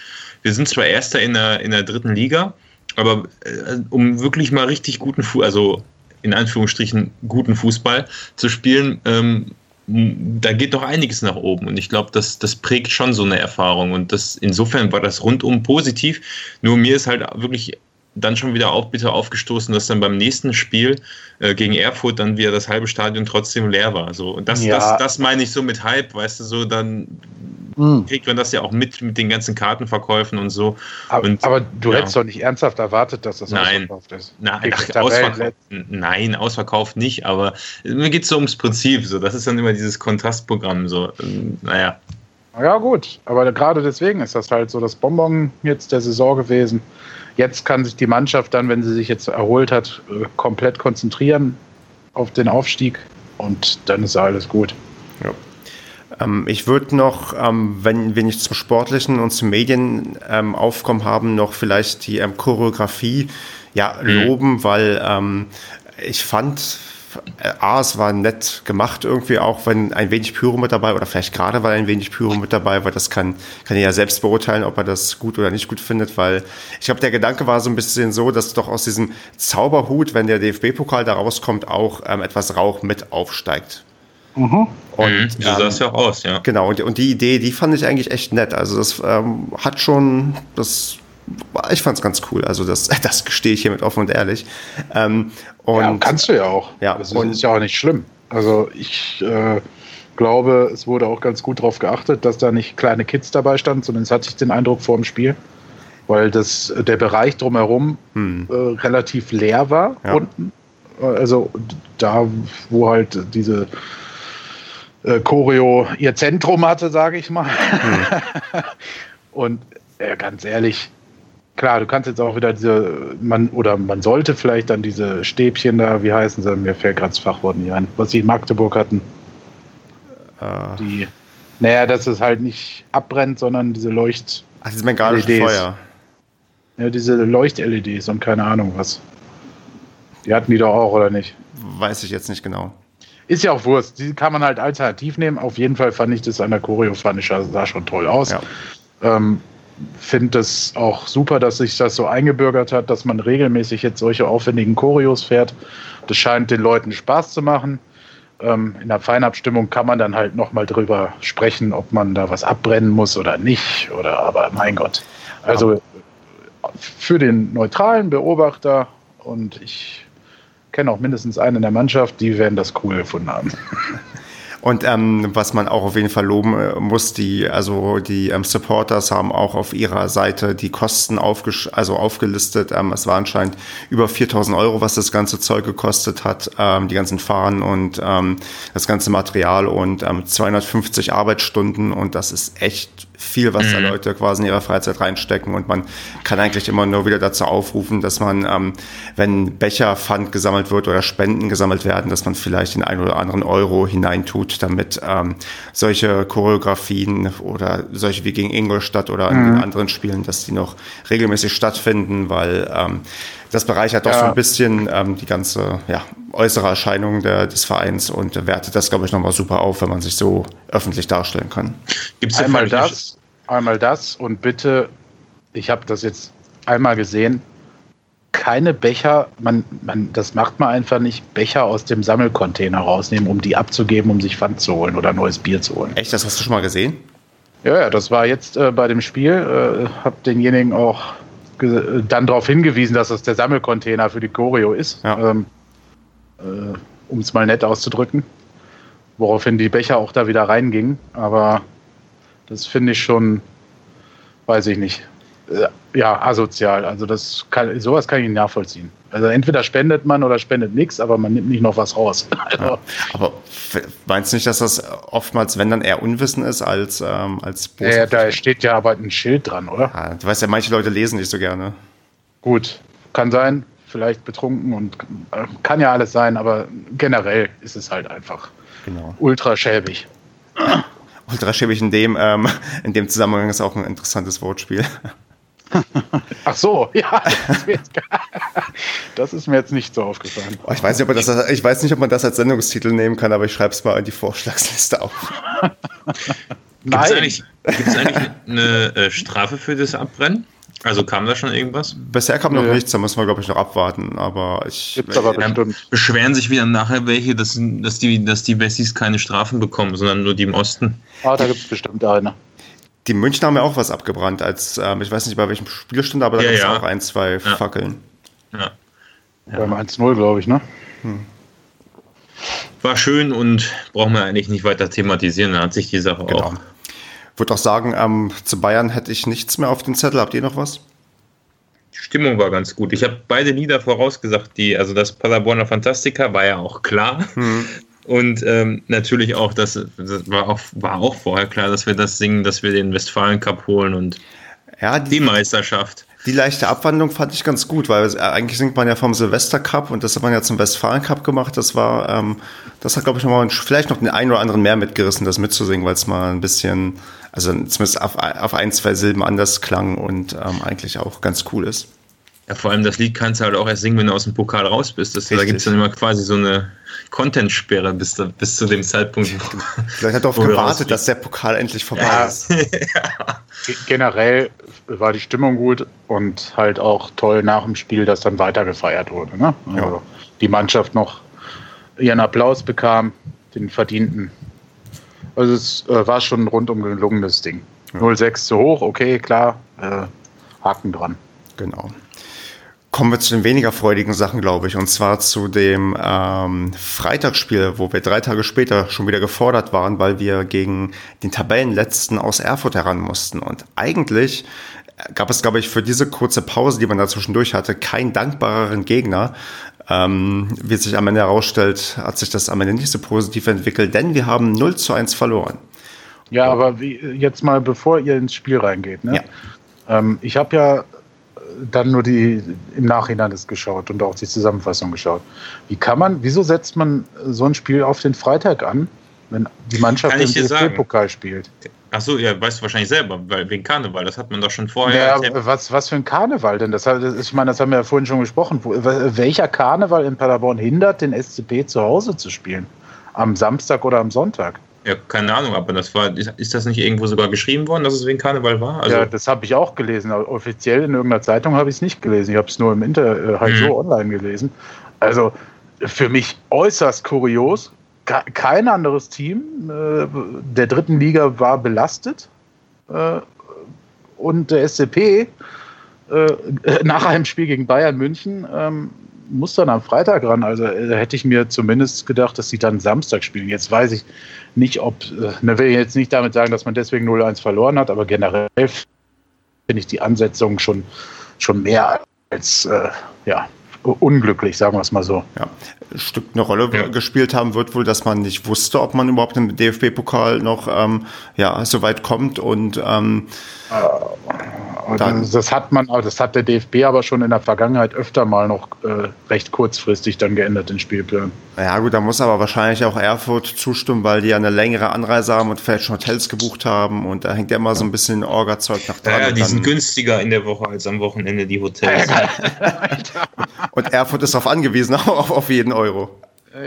wir sind zwar Erster in der, in der dritten Liga, aber äh, um wirklich mal richtig guten Fußball, also in Anführungsstrichen guten Fußball zu spielen, ähm, da geht doch einiges nach oben und ich glaube, das, das prägt schon so eine Erfahrung und das insofern war das rundum positiv. Nur mir ist halt wirklich dann schon wieder auch bitter aufgestoßen, dass dann beim nächsten Spiel äh, gegen Erfurt dann wieder das halbe Stadion trotzdem leer war. So, und das, ja. das, das meine ich so mit Hype, weißt du, so dann mhm. kriegt man das ja auch mit mit den ganzen Kartenverkäufen und so. Aber, und, aber du ja. hättest doch nicht ernsthaft erwartet, dass das nein. ausverkauft ist. Nein, ach, ausverkauft, nein, ausverkauft nicht, aber mir geht es so ums Prinzip. So. Das ist dann immer dieses Kontrastprogramm. So. Naja. Ja, gut, aber gerade deswegen ist das halt so das Bonbon jetzt der Saison gewesen. Jetzt kann sich die Mannschaft dann, wenn sie sich jetzt erholt hat, äh, komplett konzentrieren auf den Aufstieg und dann ist alles gut. Ja. Ähm, ich würde noch, ähm, wenn wir nicht zum Sportlichen und zum Medienaufkommen ähm, haben, noch vielleicht die ähm, Choreografie ja, mhm. loben, mhm. weil ähm, ich fand, A, es war nett gemacht irgendwie, auch wenn ein wenig Pyro mit dabei oder vielleicht gerade weil ein wenig Pyro mit dabei war, das kann, kann er ja selbst beurteilen, ob er das gut oder nicht gut findet, weil ich glaube, der Gedanke war so ein bisschen so, dass doch aus diesem Zauberhut, wenn der DFB-Pokal da rauskommt, auch ähm, etwas Rauch mit aufsteigt. Mhm. Und, mhm, so sah es ja auch aus, ja. Genau, und, und die Idee, die fand ich eigentlich echt nett. Also das ähm, hat schon, das ich fand es ganz cool. Also das, das gestehe ich hiermit offen und ehrlich. Ähm, und, ja, kannst du ja auch. Ja, das ist ja auch nicht schlimm. Also ich äh, glaube, es wurde auch ganz gut darauf geachtet, dass da nicht kleine Kids dabei standen, sondern es hatte ich den Eindruck vor dem Spiel, weil das, der Bereich drumherum hm. äh, relativ leer war ja. unten. Also da, wo halt diese äh, Choreo ihr Zentrum hatte, sage ich mal. Hm. und ganz ehrlich, klar, du kannst jetzt auch wieder diese, man, oder man sollte vielleicht dann diese Stäbchen da, wie heißen sie, mir fällt gerade das Fachwort nicht ein, was sie in Magdeburg hatten. Äh. Die, naja, dass es halt nicht abbrennt, sondern diese Leucht. Ach, dieses bengalische Feuer. Ja, diese Leucht-LEDs und keine Ahnung was. Die hatten die doch auch, oder nicht? Weiß ich jetzt nicht genau. Ist ja auch Wurst. Die kann man halt alternativ nehmen. Auf jeden Fall fand ich das an der Choreo, fand ich, sah schon toll aus. Ja. Ähm, finde es auch super, dass sich das so eingebürgert hat, dass man regelmäßig jetzt solche aufwendigen Choreos fährt. Das scheint den Leuten Spaß zu machen. Ähm, in der Feinabstimmung kann man dann halt nochmal drüber sprechen, ob man da was abbrennen muss oder nicht. Oder aber mein Gott. Also für den neutralen Beobachter und ich kenne auch mindestens einen in der Mannschaft, die werden das cool gefunden haben. Und ähm, was man auch auf jeden Fall loben äh, muss, die, also die ähm, Supporters haben auch auf ihrer Seite die Kosten aufges also aufgelistet. Ähm, es war anscheinend über 4000 Euro, was das ganze Zeug gekostet hat, ähm, die ganzen Fahnen und ähm, das ganze Material und ähm, 250 Arbeitsstunden und das ist echt viel, was mhm. da Leute quasi in ihrer Freizeit reinstecken. Und man kann eigentlich immer nur wieder dazu aufrufen, dass man, ähm, wenn Becherpfand gesammelt wird oder Spenden gesammelt werden, dass man vielleicht den einen oder anderen Euro hineintut, damit ähm, solche Choreografien oder solche wie gegen Ingolstadt oder mhm. in den anderen Spielen, dass die noch regelmäßig stattfinden, weil ähm, das bereichert doch ja. so ein bisschen ähm, die ganze ja, äußere Erscheinung der, des Vereins und wertet das, glaube ich, nochmal super auf, wenn man sich so öffentlich darstellen kann. Gibt's einmal das, einmal das und bitte, ich habe das jetzt einmal gesehen, keine Becher, man, man, das macht man einfach nicht, Becher aus dem Sammelcontainer rausnehmen, um die abzugeben, um sich Pfand zu holen oder neues Bier zu holen. Echt, das hast du schon mal gesehen? Ja, ja, das war jetzt äh, bei dem Spiel, äh, habe denjenigen auch dann darauf hingewiesen, dass das der Sammelcontainer für die Choreo ist, ja. ähm, äh, um es mal nett auszudrücken. Woraufhin die Becher auch da wieder reingingen. Aber das finde ich schon, weiß ich nicht. Ja, asozial. Also das kann, sowas kann ich nicht nachvollziehen. Also entweder spendet man oder spendet nichts, aber man nimmt nicht noch was raus. Also ja, aber meinst du nicht, dass das oftmals, wenn dann eher Unwissen ist als ähm, als Ja, da steht ja aber ein Schild dran, oder? Ja, du weißt ja, manche Leute lesen nicht so gerne. Gut, kann sein, vielleicht betrunken und äh, kann ja alles sein, aber generell ist es halt einfach genau. ultra schäbig. Ultra schäbig in dem, ähm, in dem Zusammenhang ist auch ein interessantes Wortspiel. Ach so, ja. Das ist mir jetzt nicht so aufgefallen. Oh, ich, weiß nicht, ob das, ich weiß nicht, ob man das als Sendungstitel nehmen kann, aber ich schreibe es mal in die Vorschlagsliste auf. Gibt es eigentlich, eigentlich, eine äh, Strafe für das Abbrennen? Also kam da schon irgendwas? Bisher kam noch ja. nichts, da müssen wir, glaube ich, noch abwarten. Aber ich. Gibt's aber bestimmt. Beschweren sich wieder nachher welche, dass, dass, die, dass die Wessis keine Strafen bekommen, sondern nur die im Osten. Ah, da gibt es bestimmt eine. Die München haben ja auch was abgebrannt, als ähm, ich weiß nicht bei welchem Spielstand, aber da ja, gab es ja. auch ein, zwei ja. Fackeln. Ja. ja. Beim 1-0, glaube ich, ne? Hm. War schön und brauchen wir eigentlich nicht weiter thematisieren, da hat sich die Sache genau. auch. Würde auch sagen, ähm, zu Bayern hätte ich nichts mehr auf den Zettel. Habt ihr noch was? Die Stimmung war ganz gut. Ich habe beide Lieder vorausgesagt, die, also das Paderborner Fantastica war ja auch klar. Hm. Und ähm, natürlich auch, das, das, war, auch, war auch vorher klar, dass wir das singen, dass wir den Westfalen Cup holen und ja, die, die Meisterschaft. Die leichte Abwandlung fand ich ganz gut, weil äh, eigentlich singt man ja vom Silvester Cup und das hat man ja zum Westfalen Cup gemacht. Das war, ähm, das hat, glaube ich, nochmal vielleicht noch den einen oder anderen mehr mitgerissen, das mitzusingen, weil es mal ein bisschen, also zumindest auf, auf ein, zwei Silben anders klang und ähm, eigentlich auch ganz cool ist. Ja, vor allem das Lied kannst du halt auch erst singen, wenn du aus dem Pokal raus bist. Das, da gibt es dann immer quasi so eine Content-Sperre bis, bis zu dem Zeitpunkt. Vielleicht hat er darauf gewartet, dass der Pokal endlich vorbei ja. ist. ja. Generell war die Stimmung gut und halt auch toll nach dem Spiel, dass dann weiter gefeiert wurde. Ne? Also ja. die Mannschaft noch ihren Applaus bekam, den verdienten. Also es äh, war schon ein rundum gelungenes Ding. Ja. 0,6 zu hoch, okay, klar, äh, Haken dran. Genau. Kommen wir zu den weniger freudigen Sachen, glaube ich. Und zwar zu dem ähm, Freitagsspiel, wo wir drei Tage später schon wieder gefordert waren, weil wir gegen den Tabellenletzten aus Erfurt heran mussten. Und eigentlich gab es, glaube ich, für diese kurze Pause, die man da zwischendurch hatte, keinen dankbareren Gegner. Ähm, wie sich am Ende herausstellt, hat sich das am Ende nicht so positiv entwickelt, denn wir haben 0 zu 1 verloren. Ja, aber wie, jetzt mal, bevor ihr ins Spiel reingeht. Ne? Ja. Ähm, ich habe ja dann nur die im Nachhinein das geschaut und auch die Zusammenfassung geschaut. Wie kann man, wieso setzt man so ein Spiel auf den Freitag an, wenn die Mannschaft im DFB-Pokal spielt? Achso, ja, weißt du wahrscheinlich selber, weil wegen Karneval, das hat man doch schon vorher. Ja, was, was für ein Karneval denn? Das, ich meine, das haben wir ja vorhin schon gesprochen. Welcher Karneval in Paderborn hindert den SCP zu Hause zu spielen? Am Samstag oder am Sonntag? Ja, keine Ahnung, aber das war, ist das nicht irgendwo sogar geschrieben worden, dass es wegen Karneval war? Also ja, das habe ich auch gelesen. Offiziell in irgendeiner Zeitung habe ich es nicht gelesen. Ich habe es nur im Internet äh, halt mhm. so online gelesen. Also für mich äußerst kurios. Kein anderes Team äh, der dritten Liga war belastet. Äh, und der SCP äh, nach einem Spiel gegen Bayern München ähm, muss dann am Freitag ran. Also äh, da hätte ich mir zumindest gedacht, dass sie dann Samstag spielen. Jetzt weiß ich nicht, ob, äh, ne, will ich jetzt nicht damit sagen, dass man deswegen 0-1 verloren hat, aber generell finde ich die Ansetzung schon, schon mehr als äh, ja, unglücklich, sagen wir es mal so. Ja, ein Stück eine Rolle ja. gespielt haben wird wohl, dass man nicht wusste, ob man überhaupt im DFB-Pokal noch ähm, ja, so weit kommt und ähm, äh, dann, das hat man, das hat der DFB aber schon in der Vergangenheit öfter mal noch äh, recht kurzfristig dann geändert, den Spielplan. Ja gut, da muss aber wahrscheinlich auch Erfurt zustimmen, weil die ja eine längere Anreise haben und vielleicht schon Hotels gebucht haben und da hängt ja immer so ein bisschen Orga-Zeug nach dran. Ja, die sind günstiger in der Woche als am Wochenende, die Hotels. und Erfurt ist darauf angewiesen, auf, auf jeden Euro.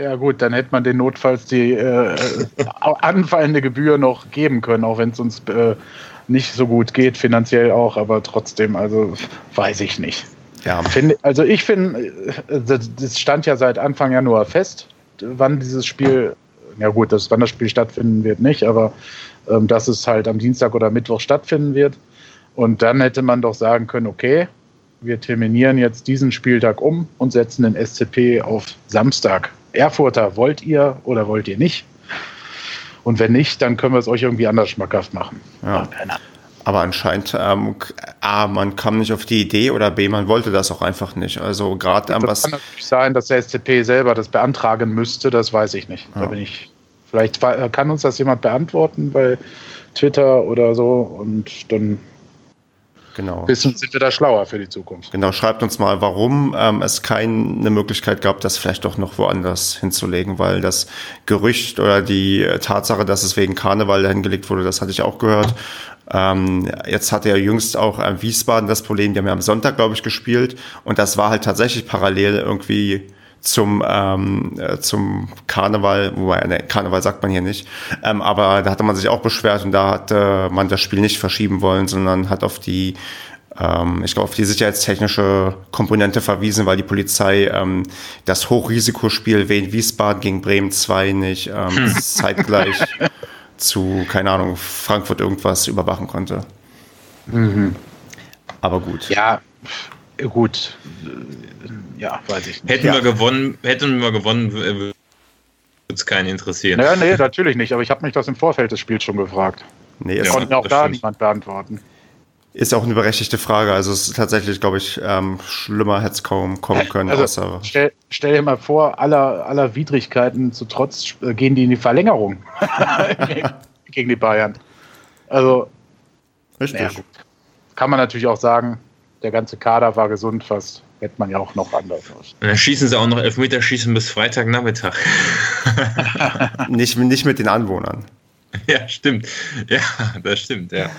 Ja gut, dann hätte man den notfalls die äh, anfallende Gebühr noch geben können, auch wenn es uns äh, nicht so gut geht, finanziell auch, aber trotzdem, also weiß ich nicht. Ja. Find, also ich finde, das stand ja seit Anfang Januar fest, wann dieses Spiel, ja gut, das, wann das Spiel stattfinden wird, nicht, aber ähm, dass es halt am Dienstag oder Mittwoch stattfinden wird. Und dann hätte man doch sagen können, okay, wir terminieren jetzt diesen Spieltag um und setzen den SCP auf Samstag. Erfurter, wollt ihr oder wollt ihr nicht? Und wenn nicht, dann können wir es euch irgendwie anders schmackhaft machen. Ja. Aber anscheinend, ähm, A, man kam nicht auf die Idee oder B, man wollte das auch einfach nicht. Also gerade ähm, was. kann natürlich sein, dass der SCP selber das beantragen müsste, das weiß ich nicht. Ja. Da bin ich. Vielleicht kann uns das jemand beantworten bei Twitter oder so und dann Genau. Bisschen sind wir da schlauer für die Zukunft. Genau, schreibt uns mal, warum ähm, es keine Möglichkeit gab, das vielleicht doch noch woanders hinzulegen, weil das Gerücht oder die Tatsache, dass es wegen Karneval hingelegt wurde, das hatte ich auch gehört. Ähm, jetzt hatte ja jüngst auch ähm, Wiesbaden das Problem, die haben ja am Sonntag, glaube ich, gespielt und das war halt tatsächlich parallel irgendwie zum, ähm, äh, zum Karneval, wobei, ne, Karneval sagt man hier nicht, ähm, aber da hatte man sich auch beschwert und da hatte man das Spiel nicht verschieben wollen, sondern hat auf die ähm, ich glaube, auf die sicherheitstechnische Komponente verwiesen, weil die Polizei ähm, das Hochrisikospiel Wien Wiesbaden gegen Bremen 2 nicht ähm, hm. zeitgleich zu, keine Ahnung, Frankfurt irgendwas überwachen konnte. Mhm. Aber gut. Ja, gut ja, weiß ich nicht. Hätten ja. wir gewonnen, hätten wir gewonnen, würde es keinen interessieren. Naja, nee, natürlich nicht, aber ich habe mich das im Vorfeld des Spiels schon gefragt. Nee, es ja, konnte auch da stimmt. niemand beantworten. Ist auch eine berechtigte Frage. Also es ist tatsächlich, glaube ich, ähm, schlimmer hätte es kaum kommen können. Also, stell, stell, dir mal vor, aller, aller Widrigkeiten zu trotz äh, gehen die in die Verlängerung gegen die Bayern. Also Richtig. Ja, Kann man natürlich auch sagen, der ganze Kader war gesund fast hätte man ja auch noch anders aus. Und dann schießen sie auch noch Elfmeterschießen bis Freitagnachmittag. nicht, nicht mit den Anwohnern. Ja, stimmt. Ja, das stimmt, ja.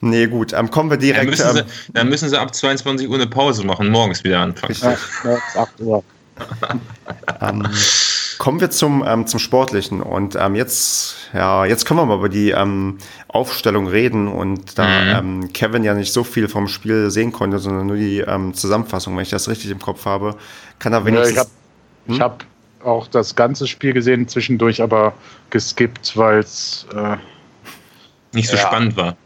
Nee, gut, ähm, kommen wir direkt. Dann müssen, sie, ähm, dann müssen sie ab 22 Uhr eine Pause machen, morgens wieder anfangen. Richtig. Ja, 8 Uhr. ähm, kommen wir zum, ähm, zum Sportlichen. Und ähm, jetzt, ja, jetzt können wir mal über die ähm, Aufstellung reden. Und da mhm. ähm, Kevin ja nicht so viel vom Spiel sehen konnte, sondern nur die ähm, Zusammenfassung, wenn ich das richtig im Kopf habe, kann er wenigstens. Ja, ich habe hm? hab auch das ganze Spiel gesehen, zwischendurch aber geskippt, weil es äh, nicht so ja. spannend war.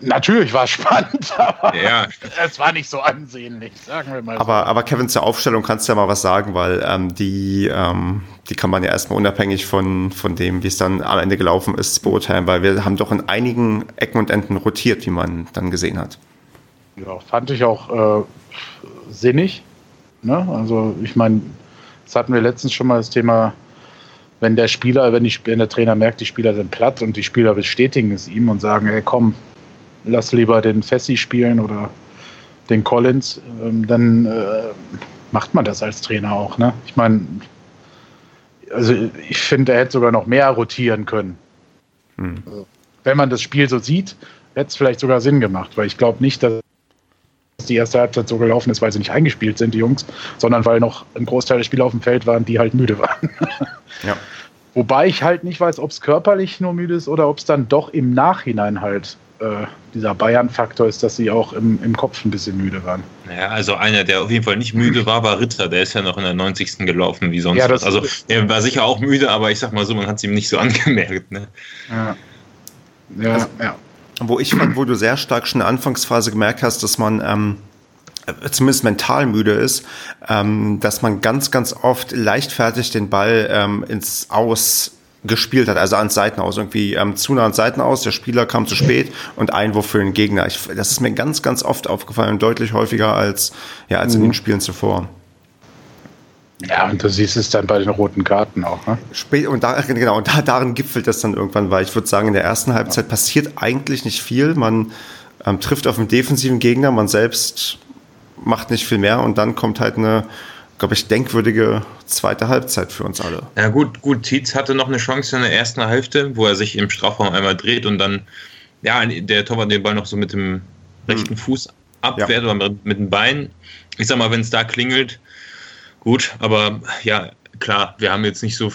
Natürlich war es spannend, aber ja. es war nicht so ansehnlich, sagen wir mal. So. Aber, aber Kevin, zur Aufstellung kannst du ja mal was sagen, weil ähm, die, ähm, die kann man ja erstmal unabhängig von, von dem, wie es dann am Ende gelaufen ist, beurteilen, weil wir haben doch in einigen Ecken und Enden rotiert, wie man dann gesehen hat. Ja, fand ich auch äh, sinnig. Ne? Also ich meine, das hatten wir letztens schon mal das Thema, wenn der Spieler, wenn, die, wenn der Trainer merkt, die Spieler sind platt und die Spieler bestätigen es ihm und sagen, hey komm, lass lieber den Fessi spielen oder den Collins, ähm, dann äh, macht man das als Trainer auch. Ne? Ich meine, also ich finde, er hätte sogar noch mehr rotieren können. Hm. Also, wenn man das Spiel so sieht, hätte es vielleicht sogar Sinn gemacht, weil ich glaube nicht, dass die erste Halbzeit so gelaufen ist, weil sie nicht eingespielt sind, die Jungs, sondern weil noch ein Großteil der Spieler auf dem Feld waren, die halt müde waren. ja. Wobei ich halt nicht weiß, ob es körperlich nur müde ist oder ob es dann doch im Nachhinein halt äh, dieser Bayern-Faktor ist, dass sie auch im, im Kopf ein bisschen müde waren. Ja, also einer, der auf jeden Fall nicht müde war, war Ritter. Der ist ja noch in der 90. gelaufen, wie sonst Ja, was. das- Also er war sicher auch müde, aber ich sag mal so, man hat es ihm nicht so angemerkt. Ne? Ja, ja, Also- ja. Wo ich fand, wo du sehr stark schon in der Anfangsphase gemerkt hast, dass man ähm, äh, zumindest mental müde ist, ähm, dass man ganz, ganz oft leichtfertig den Ball ähm, ins Aus gespielt hat, also ans Seitenaus, irgendwie ähm, zu nah ans Seitenaus, der Spieler kam zu spät und Einwurf für den Gegner. Ich, das ist mir ganz, ganz oft aufgefallen und deutlich häufiger als, ja, als in den Spielen zuvor. Ja, und du siehst es dann bei den roten Karten auch. Ne? Spät, und da, genau, und da, darin gipfelt das dann irgendwann, weil ich würde sagen, in der ersten Halbzeit passiert eigentlich nicht viel. Man ähm, trifft auf einen defensiven Gegner, man selbst macht nicht viel mehr und dann kommt halt eine, glaube ich, denkwürdige zweite Halbzeit für uns alle. Ja gut, gut, Tietz hatte noch eine Chance in der ersten Hälfte, wo er sich im Strafraum einmal dreht und dann, ja, der Torwart den Ball noch so mit dem rechten Fuß abwehrt oder mit, mit dem Bein. Ich sag mal, wenn es da klingelt, gut, aber ja, klar, wir haben jetzt nicht so,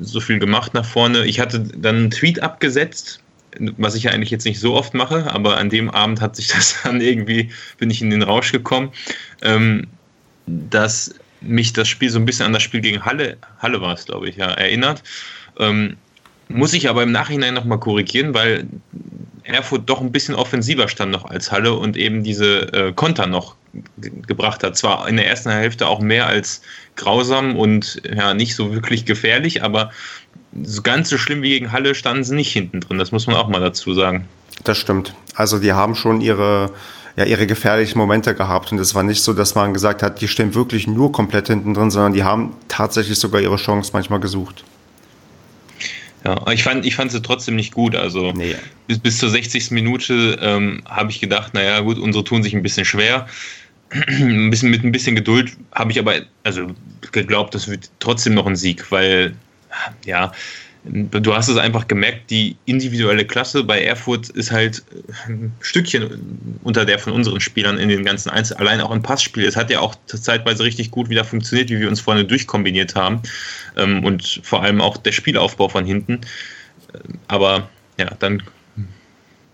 so viel gemacht nach vorne. Ich hatte dann einen Tweet abgesetzt, was ich ja eigentlich jetzt nicht so oft mache, aber an dem Abend hat sich das dann irgendwie, bin ich in den Rausch gekommen, ähm, dass mich das Spiel so ein bisschen an das Spiel gegen Halle, Halle war es, glaube ich, ja, erinnert. Ähm, muss ich aber im Nachhinein nochmal korrigieren, weil Erfurt doch ein bisschen offensiver stand noch als Halle und eben diese äh, Konter noch ge gebracht hat. Zwar in der ersten Hälfte auch mehr als grausam und ja nicht so wirklich gefährlich, aber so ganz so schlimm wie gegen Halle standen sie nicht hinten drin. Das muss man auch mal dazu sagen. Das stimmt. Also die haben schon ihre, ja, ihre gefährlichen Momente gehabt und es war nicht so, dass man gesagt hat, die stehen wirklich nur komplett hinten drin, sondern die haben tatsächlich sogar ihre Chance manchmal gesucht. Ja, aber ich fand, ich fand sie trotzdem nicht gut. Also Nee. bis, bis zur 60. Minute ähm, habe ich gedacht, naja gut, unsere tun sich ein bisschen schwer. ein bisschen mit ein bisschen Geduld habe ich aber also geglaubt, das wird trotzdem noch ein Sieg, weil ja, du hast es einfach gemerkt, die individuelle Klasse bei Erfurt ist halt ein Stückchen unter der von unseren Spielern in den ganzen Einzel, allein auch im Passspiel. Es hat ja auch zeitweise richtig gut wieder funktioniert, wie wir uns vorne durchkombiniert haben ähm, und vor allem auch der Spielaufbau von hinten. Aber ja, dann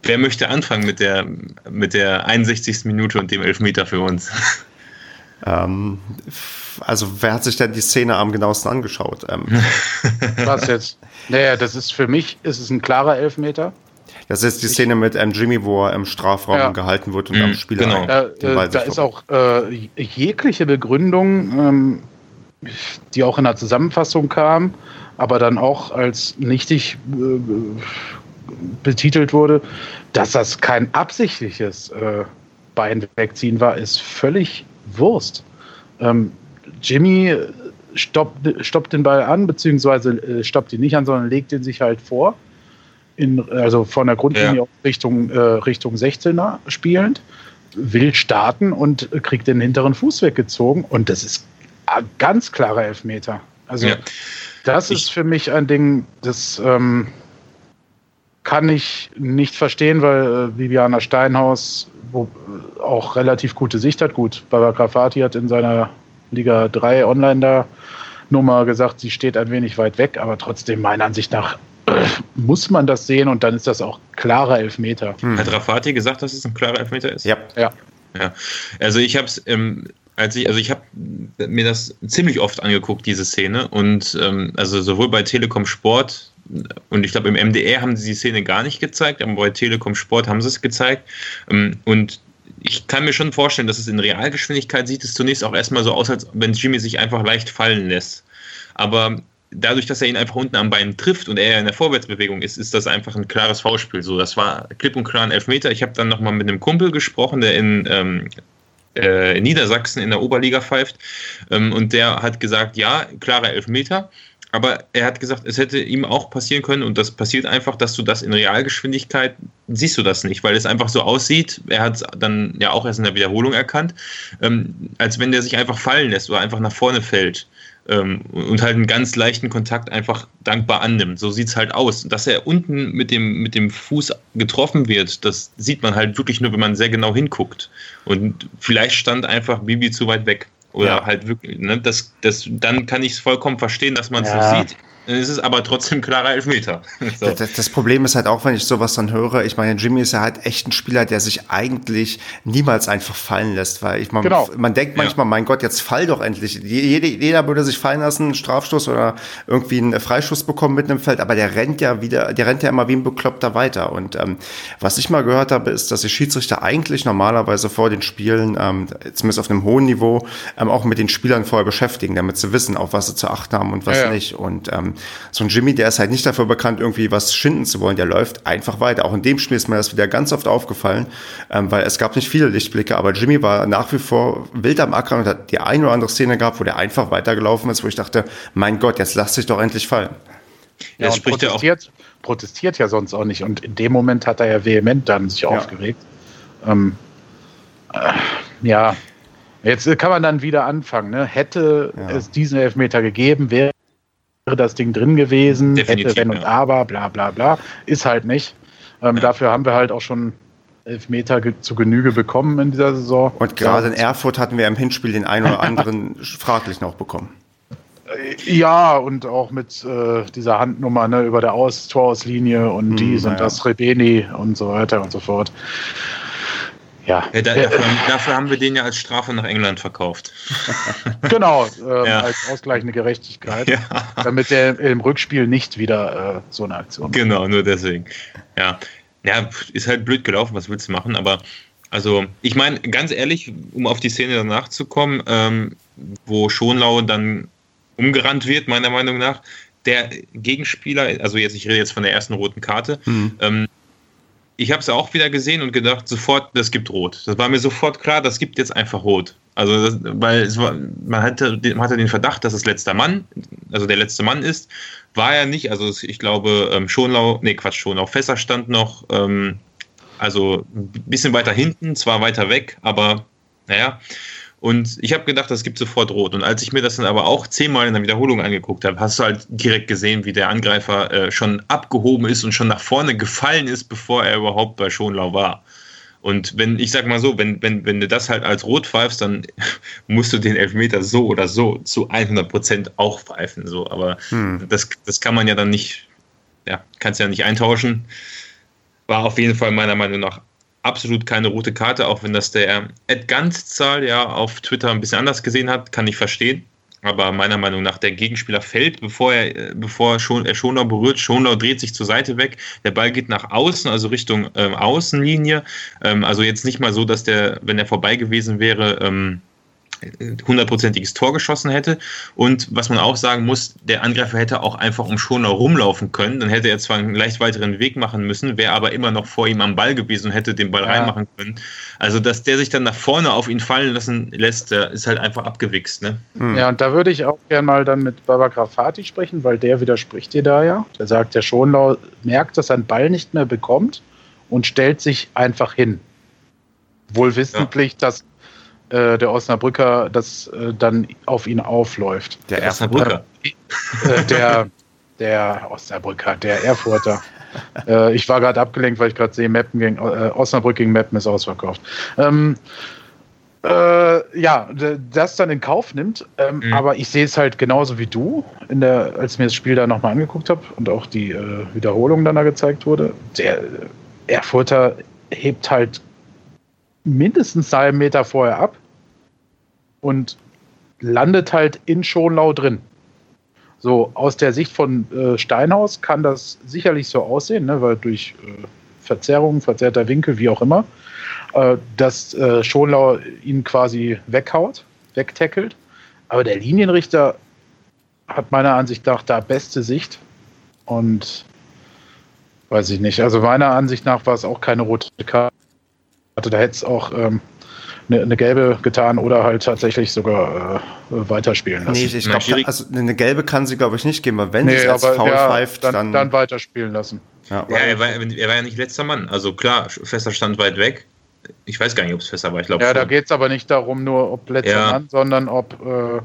wer möchte anfangen mit der, mit der 61. Minute und dem Elfmeter für uns? Ähm, also wer hat sich denn die Szene am genauesten angeschaut? Ähm, Was jetzt? Naja, das ist für mich ist es ein klarer Elfmeter. das ist die Szene mit ähm, Jimmy, wo er im Strafraum Ja. gehalten wird und Mhm, am Spieler genau. Äh, äh, da ist auch äh, jegliche Begründung, ähm, die auch in der Zusammenfassung kam, aber dann auch als nichtig äh, betitelt wurde, dass das kein absichtliches äh, Bein wegziehen war, ist völlig Wurst. Ähm, Jimmy stoppt, stoppt den Ball an, beziehungsweise äh, stoppt ihn nicht an, sondern legt ihn sich halt vor. In, also von der Grundlinie Ja. Richtung, äh, Richtung 16er spielend, will starten und kriegt den hinteren Fuß weggezogen. Und das ist ein ganz klarer Elfmeter. Also Ja. das Ich- ist für mich ein Ding, das ähm, kann ich nicht verstehen, weil äh, Viviana Steinhaus wo, äh, auch relativ gute Sicht hat. Gut, Baba Grafati hat in seiner Liga 3 Online da Nummer gesagt, sie steht ein wenig weit weg, aber trotzdem meiner Ansicht nach muss man das sehen und dann ist das auch klarer Elfmeter. Hm. Hat Rafati gesagt, dass es ein klarer Elfmeter ist? Ja, Ja. Ja, also ich habe es, ähm, als ich, also ich habe mir das ziemlich oft angeguckt, diese Szene und ähm, also sowohl bei Telekom Sport und ich glaube im MDR haben sie die Szene gar nicht gezeigt, aber bei Telekom Sport haben sie es gezeigt ähm, und ich kann mir schon vorstellen, dass es in Realgeschwindigkeit sieht es zunächst auch erstmal so aus, als wenn Jimmy sich einfach leicht fallen lässt. Aber dadurch, dass er ihn einfach unten am Bein trifft und er in der Vorwärtsbewegung ist, ist das einfach ein klares Foulspiel. So, das war klipp und klar ein Elfmeter. Ich habe dann nochmal mit einem Kumpel gesprochen, der in, ähm, äh, in Niedersachsen in der Oberliga pfeift. Ähm, und der hat gesagt, ja, klarer Elfmeter. Aber er hat gesagt, es hätte ihm auch passieren können und das passiert einfach, dass du das in Realgeschwindigkeit siehst du das nicht, weil es einfach so aussieht. Er hat es dann ja auch erst in der Wiederholung erkannt, ähm, als wenn der sich einfach fallen lässt oder einfach nach vorne fällt ähm, und halt einen ganz leichten Kontakt einfach dankbar annimmt. So sieht es halt aus. Dass er unten mit dem, mit dem Fuß getroffen wird, das sieht man halt wirklich nur, wenn man sehr genau hinguckt. Und vielleicht stand einfach Bibi zu weit weg. Oder Ja. halt wirklich, ne, das, das, dann kann ich es vollkommen verstehen, dass man es Ja. so sieht. Dann ist es aber trotzdem klarer Elfmeter. So. Das, das, Problem ist halt auch, wenn ich sowas dann höre, ich meine, Jimmy ist ja halt echt ein Spieler, der sich eigentlich niemals einfach fallen lässt, weil ich meine, genau. man denkt manchmal, ja. mein Gott, jetzt fall doch endlich. Jeder, jeder würde sich fallen lassen, einen Strafstoß oder irgendwie einen Freischuss bekommen mit einem Feld, aber der rennt ja wieder, der rennt ja immer wie ein Bekloppter weiter. Und ähm, was ich mal gehört habe, ist, dass die Schiedsrichter eigentlich normalerweise vor den Spielen, ähm, zumindest auf einem hohen Niveau, ähm, auch mit den Spielern vorher beschäftigen, damit sie wissen, auf was sie zu achten haben und was ja, ja. nicht. Und ähm, so ein Jimmy, der ist halt nicht dafür bekannt, irgendwie was schinden zu wollen, der läuft einfach weiter. Auch in dem Spiel ist mir das wieder ganz oft aufgefallen, ähm, weil es gab nicht viele Lichtblicke, aber Jimmy war nach wie vor wild am Ackern und hat die eine oder andere Szene gehabt, wo der einfach weitergelaufen ist, wo ich dachte, mein Gott, jetzt lass dich doch endlich fallen. Ja, ja protestiert, protestiert ja sonst auch nicht. Und in dem Moment hat er ja vehement dann sich ja. aufgeregt. Ähm, äh, ja, jetzt kann man dann wieder anfangen. Ne? Hätte ja. es diesen Elfmeter gegeben, wäre das Ding drin gewesen, Definitiv, hätte, wenn und aber, bla bla bla. Ist halt nicht. Ähm, dafür haben wir halt auch schon Elfmeter zu Genüge bekommen in dieser Saison. Und gerade in Erfurt hatten wir im Hinspiel den einen oder anderen fraglich noch bekommen. Ja, und auch mit äh, dieser Handnummer ne, über der Aus Torauslinie und hm, dies und ja. das Rebeni und so weiter und so fort. Ja. ja da, dafür, dafür, haben wir den ja als Strafe nach England verkauft. genau, ähm, ja. als ausgleichende Gerechtigkeit, ja. damit der im Rückspiel nicht wieder äh, so eine Aktion. Genau, nur deswegen. Ja. ja, ist halt blöd gelaufen, was willst du machen, aber also ich meine, ganz ehrlich, um auf die Szene danach zu kommen, ähm, wo Schonlau dann umgerannt wird, meiner Meinung nach. Der Gegenspieler, also jetzt, ich rede jetzt von der ersten roten Karte, mhm. ähm, ich habe es auch wieder gesehen und gedacht, sofort, das gibt Rot. Das war mir sofort klar, das gibt jetzt einfach Rot. Also, das, weil war, man, hatte, man hatte den Verdacht, dass es letzter Mann, also der letzte Mann ist. War er nicht. Also, ich glaube, ähm, Schonlau, nee, Quatsch, Schonlau, Fässer stand noch, ähm, also ein bisschen weiter hinten, zwar weiter weg, aber naja. Und ich habe gedacht, das gibt sofort rot. Und als ich mir das dann aber auch zehnmal in der Wiederholung angeguckt habe, hast du halt direkt gesehen, wie der Angreifer äh, schon abgehoben ist und schon nach vorne gefallen ist, bevor er überhaupt bei Schonlau war. Und wenn, ich sag mal so, wenn, wenn, wenn du das halt als rot pfeifst, dann musst du den Elfmeter so oder so zu 100 Prozent auch pfeifen. So. Aber hm. das, das kann man ja dann nicht, ja, kannst ja nicht eintauschen. War auf jeden Fall meiner Meinung nach absolut keine rote Karte, auch wenn das der Ed Ganz-Zahl ja auf Twitter ein bisschen anders gesehen hat, kann ich verstehen. Aber meiner Meinung nach, der Gegenspieler fällt, bevor er, bevor schon, er Schonau berührt. Schonau dreht sich zur Seite weg. Der Ball geht nach außen, also Richtung ähm, Außenlinie. Ähm, also jetzt nicht mal so, dass der, wenn er vorbei gewesen wäre, ähm, hundertprozentiges Tor geschossen hätte. Und was man auch sagen muss, der Angreifer hätte auch einfach um Schoner rumlaufen können. Dann hätte er zwar einen leicht weiteren Weg machen müssen, wäre aber immer noch vor ihm am Ball gewesen und hätte den Ball ja. reinmachen können. Also, dass der sich dann nach vorne auf ihn fallen lassen lässt, ist halt einfach abgewichst. Ne? Hm. Ja, und da würde ich auch gerne mal dann mit Baba Grafati sprechen, weil der widerspricht dir da ja. Der sagt, der Schonlau merkt, dass er einen Ball nicht mehr bekommt und stellt sich einfach hin. Wohl wissentlich, ja. dass äh, der Osnabrücker das äh, dann auf ihn aufläuft. Der Osnabrücker? Äh, der, der Osnabrücker, der Erfurter. Äh, ich war gerade abgelenkt, weil ich gerade sehe, Meppen gegen, äh, Osnabrück gegen Meppen ist ausverkauft. Ähm, äh, ja, das dann in Kauf nimmt. Ähm, mhm. Aber ich sehe es halt genauso wie du, in der, als ich mir das Spiel da nochmal angeguckt habe und auch die äh, Wiederholung dann da gezeigt wurde. Der Erfurter hebt halt mindestens einen halben Meter vorher ab und landet halt in Schonlau drin. So, aus der Sicht von äh, Steinhaus kann das sicherlich so aussehen, ne, weil durch äh, Verzerrung, verzerrter Winkel, wie auch immer, äh, dass äh, Schonlau ihn quasi weghaut, wegtackelt. Aber der Linienrichter hat meiner Ansicht nach da beste Sicht und weiß ich nicht. Also meiner Ansicht nach war es auch keine rote Karte. Da hätte es auch ähm, eine, eine, gelbe getan oder halt tatsächlich sogar äh, weiterspielen lassen. Nee, ich, glaube, also eine gelbe kann sie, glaube ich, nicht geben, weil wenn nee, sie als Foul ja, pfeift, dann, dann, dann weiterspielen lassen. Ja, ja er, war, er war ja nicht letzter Mann. Also klar, Fester stand weit weg. Ich weiß gar nicht, ob es Fester war. Ich glaube Ja, schon. da geht es aber nicht darum, nur ob letzter ja. Mann, sondern ob äh,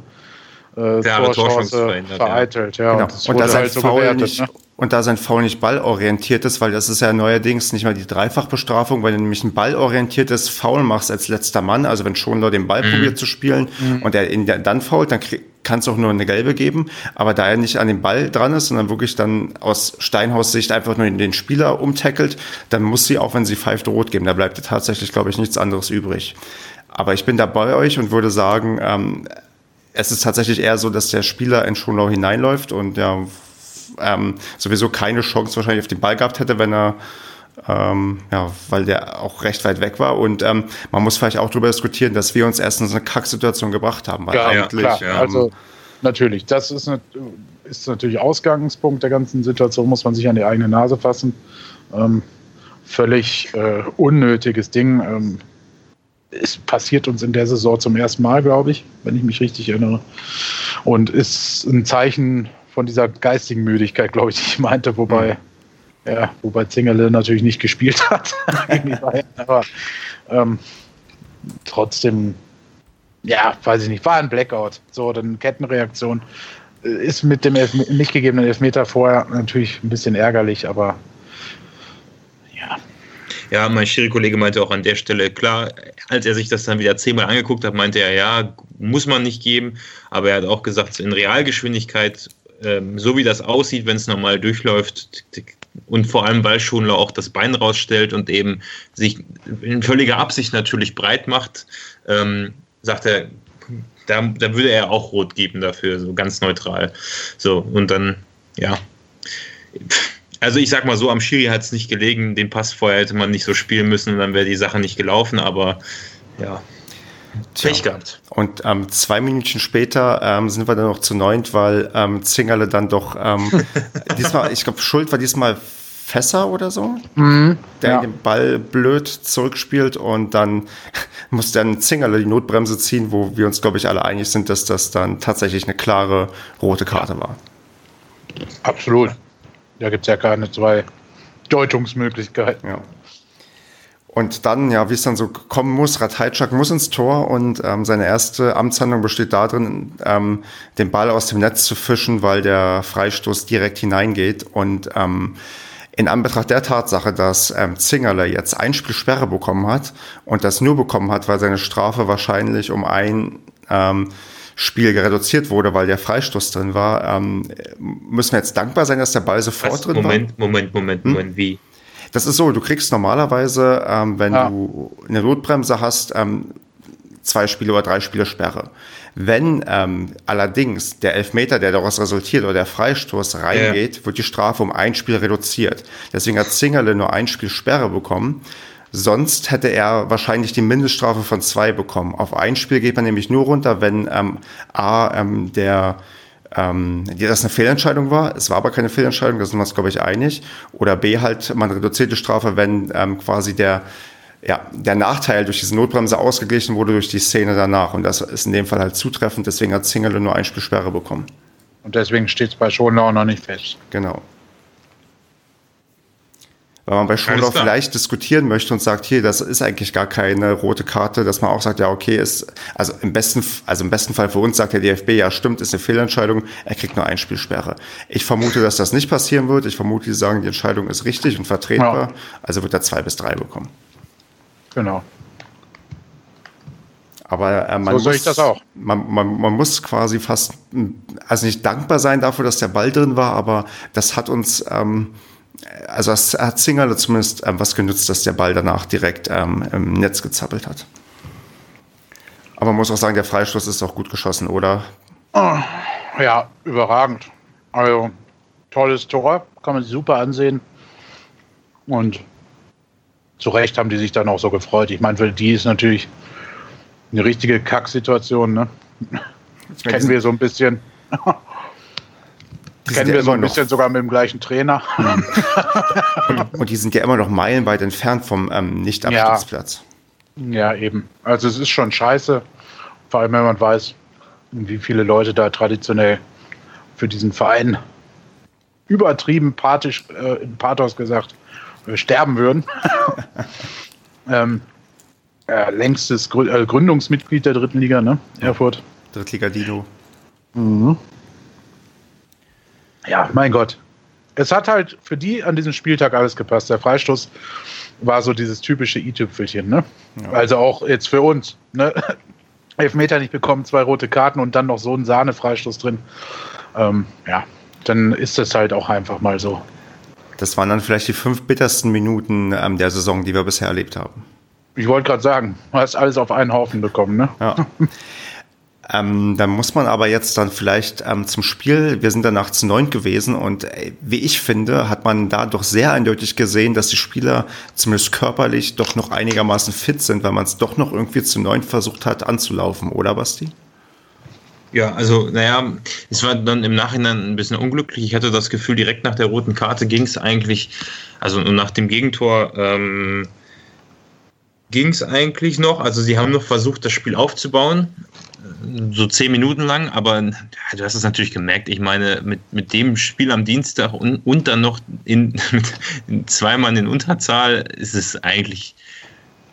äh, Klare Torchance vereitelt. Ja. Genau. Und, und das halt so Foul bewertet, nicht, ne? Und da sein Foul nicht ballorientiert ist, weil das ist ja neuerdings nicht mal die Dreifachbestrafung, weil du nämlich ein ballorientiertes Foul machst als letzter Mann, also wenn Schonler den Ball mhm. probiert zu spielen mhm. und er ihn dann fault, dann kann es auch nur eine gelbe geben. Aber da er nicht an den Ball dran ist, sondern wirklich dann aus Steinhaus Sicht einfach nur den Spieler umtackelt, dann muss sie, auch wenn sie pfeift, rot geben. Da bleibt tatsächlich, glaube ich, nichts anderes übrig. Aber ich bin da bei euch und würde sagen, ähm, es ist tatsächlich eher so, dass der Spieler in Schonlau hineinläuft und ja, ähm, sowieso keine Chance wahrscheinlich auf den Ball gehabt hätte, wenn er ähm, ja, weil der auch recht weit weg war. Und ähm, man muss vielleicht auch darüber diskutieren, dass wir uns erst in so eine Kacksituation gebracht haben. Weil ja, eigentlich, klar. Ähm, also natürlich, das ist, eine, ist natürlich Ausgangspunkt der ganzen Situation, muss man sich an die eigene Nase fassen. Ähm, völlig äh, unnötiges Ding. Ähm, es passiert uns in der Saison zum ersten Mal, glaube ich, wenn ich mich richtig erinnere. Und ist ein Zeichen von dieser geistigen Müdigkeit, glaube ich, die ich meinte, wobei. Mhm ja, wobei Zingerle natürlich nicht gespielt hat. aber ähm, trotzdem, ja, weiß ich nicht, war ein Blackout. So, dann Kettenreaktion. Äh, ist mit dem Elf nicht gegebenen Elfmeter vorher natürlich ein bisschen ärgerlich, aber ja. Ja, mein Schiri-Kollege meinte auch an der Stelle, klar, als er sich das dann wieder zehnmal angeguckt hat, meinte er, ja, muss man nicht geben, aber er hat auch gesagt, in Realgeschwindigkeit, ähm, so wie das aussieht, wenn es normal durchläuft, und vor allem, weil Schonler auch das Bein rausstellt und eben sich in völliger Absicht natürlich breit macht, ähm, sagt er, da, da würde er auch rot geben dafür, so ganz neutral. So, und dann, ja. Also ich sag mal so, am Schiri hat es nicht gelegen, den Pass vorher hätte man nicht so spielen müssen dann wäre die Sache nicht gelaufen, aber ja. Pech gehabt. Und ähm, zwei Minuten später ähm, sind wir dann noch zu neunt, weil ähm, Zingerle dann doch ähm, diesmal, ich glaube, Schuld war diesmal Fässer oder so, mhm, der ja. den Ball blöd zurückspielt und dann muss dann Zingerle die Notbremse ziehen, wo wir uns, glaube ich, alle einig sind, dass das dann tatsächlich eine klare rote Karte war. Absolut. Da gibt es ja keine zwei Deutungsmöglichkeiten. Ja. Und dann, ja, wie es dann so kommen muss, Ratajczak muss ins Tor und ähm, seine erste Amtshandlung besteht darin, ähm, den Ball aus dem Netz zu fischen, weil der Freistoß direkt hineingeht. Und ähm, in Anbetracht der Tatsache, dass ähm, Zingerle jetzt ein Spiel Sperre bekommen hat und das nur bekommen hat, weil seine Strafe wahrscheinlich um ein ähm, Spiel reduziert wurde, weil der Freistoß drin war, ähm, müssen wir jetzt dankbar sein, dass der Ball sofort Was? drin Moment, war. Moment, Moment, Moment, hm? Moment, wie? Das ist so, du kriegst normalerweise, ähm, wenn ja. du eine Notbremse hast, ähm, zwei Spiele oder drei Spiele Sperre. Wenn ähm, allerdings der Elfmeter, der daraus resultiert, oder der Freistoß reingeht, ja. wird die Strafe um ein Spiel reduziert. Deswegen hat Zingerle nur ein Spiel Sperre bekommen. Sonst hätte er wahrscheinlich die Mindeststrafe von zwei bekommen. Auf ein Spiel geht man nämlich nur runter, wenn ähm, A, ähm, der ähm, das eine Fehlentscheidung war. Es war aber keine Fehlentscheidung, da sind wir uns, glaube ich, einig. Oder B, halt, man reduziert die Strafe, wenn ähm, quasi der, ja, der Nachteil durch diese Notbremse ausgeglichen wurde durch die Szene danach. Und das ist in dem Fall halt zutreffend. Deswegen hat Zingerle nur ein Spiel Sperre bekommen. Und deswegen steht es bei Schonlau noch nicht fest. Genau weil man bei Schonlau vielleicht diskutieren möchte und sagt, hier, das ist eigentlich gar keine rote Karte, dass man auch sagt, ja, okay, ist, also im besten, also im besten Fall für uns sagt der DFB, ja, stimmt, ist eine Fehlentscheidung, er kriegt nur ein Spielsperre. Ich vermute, dass das nicht passieren wird. Ich vermute, die sagen, die Entscheidung ist richtig und vertretbar, ja. also wird er zwei bis drei bekommen. Genau. Aber äh, man, so muss, man, man, man, muss quasi fast, also nicht dankbar sein dafür, dass der Ball drin war, aber das hat uns ähm, also es hat Zingerle zumindest ähm, was genützt, dass der Ball danach direkt ähm, im Netz gezappelt hat. Aber man muss auch sagen, der Freistoß ist auch gut geschossen, oder? Oh, ja, überragend. Also tolles Tor, kann man sich super ansehen. Und zu Recht haben die sich dann auch so gefreut. Ich meine, für die ist natürlich eine richtige Kacksituation. Ne? Kennen wir so ein bisschen. Kennen wir so ein bisschen sogar mit dem gleichen Trainer. und die sind ja immer noch meilenweit entfernt vom ähm, Nicht-Abstiegsplatz. Ja. ja, eben. Also es ist schon scheiße, vor allem wenn man weiß, wie viele Leute da traditionell für diesen Verein übertrieben pathisch, äh, in Pathos gesagt, äh, sterben würden. ähm, äh, längstes Gründungsmitglied der dritten Liga, ne? Erfurt. Drittliga Dino. Mhm ja, mein Gott. Es hat halt für die an diesem Spieltag alles gepasst. Der Freistoß war so dieses typische i-Tüpfelchen, ne? Ja. Also auch jetzt für uns, ne? Elfmeter nicht bekommen, zwei rote Karten und dann noch so ein Sahnefreistoß drin. Ähm, ja, dann ist das halt auch einfach mal so. Das waren dann vielleicht die fünf bittersten Minuten ähm, der Saison, die wir bisher erlebt haben. Ich wollte gerade sagen, du hast alles auf einen Haufen bekommen, ne? Ja. Ähm, dann muss man aber jetzt dann vielleicht ähm, zum Spiel, wir sind dann nachts neun gewesen und äh, wie ich finde, hat man da doch sehr eindeutig gesehen, dass die Spieler zumindest körperlich doch noch einigermaßen fit sind, weil man es doch noch irgendwie zu neun versucht hat anzulaufen, oder Basti? Ja, also, naja, es war dann im Nachhinein ein bisschen unglücklich. Ich hatte das Gefühl, direkt nach der roten Karte ging es eigentlich, also nach dem Gegentor, ähm, ging es eigentlich noch. Also sie haben noch versucht, das Spiel aufzubauen, so zehn Minuten lang, aber ja, du hast es natürlich gemerkt. Ich meine, mit, mit dem Spiel am Dienstag und, und dann noch in, mit zweimal in Unterzahl ist es eigentlich,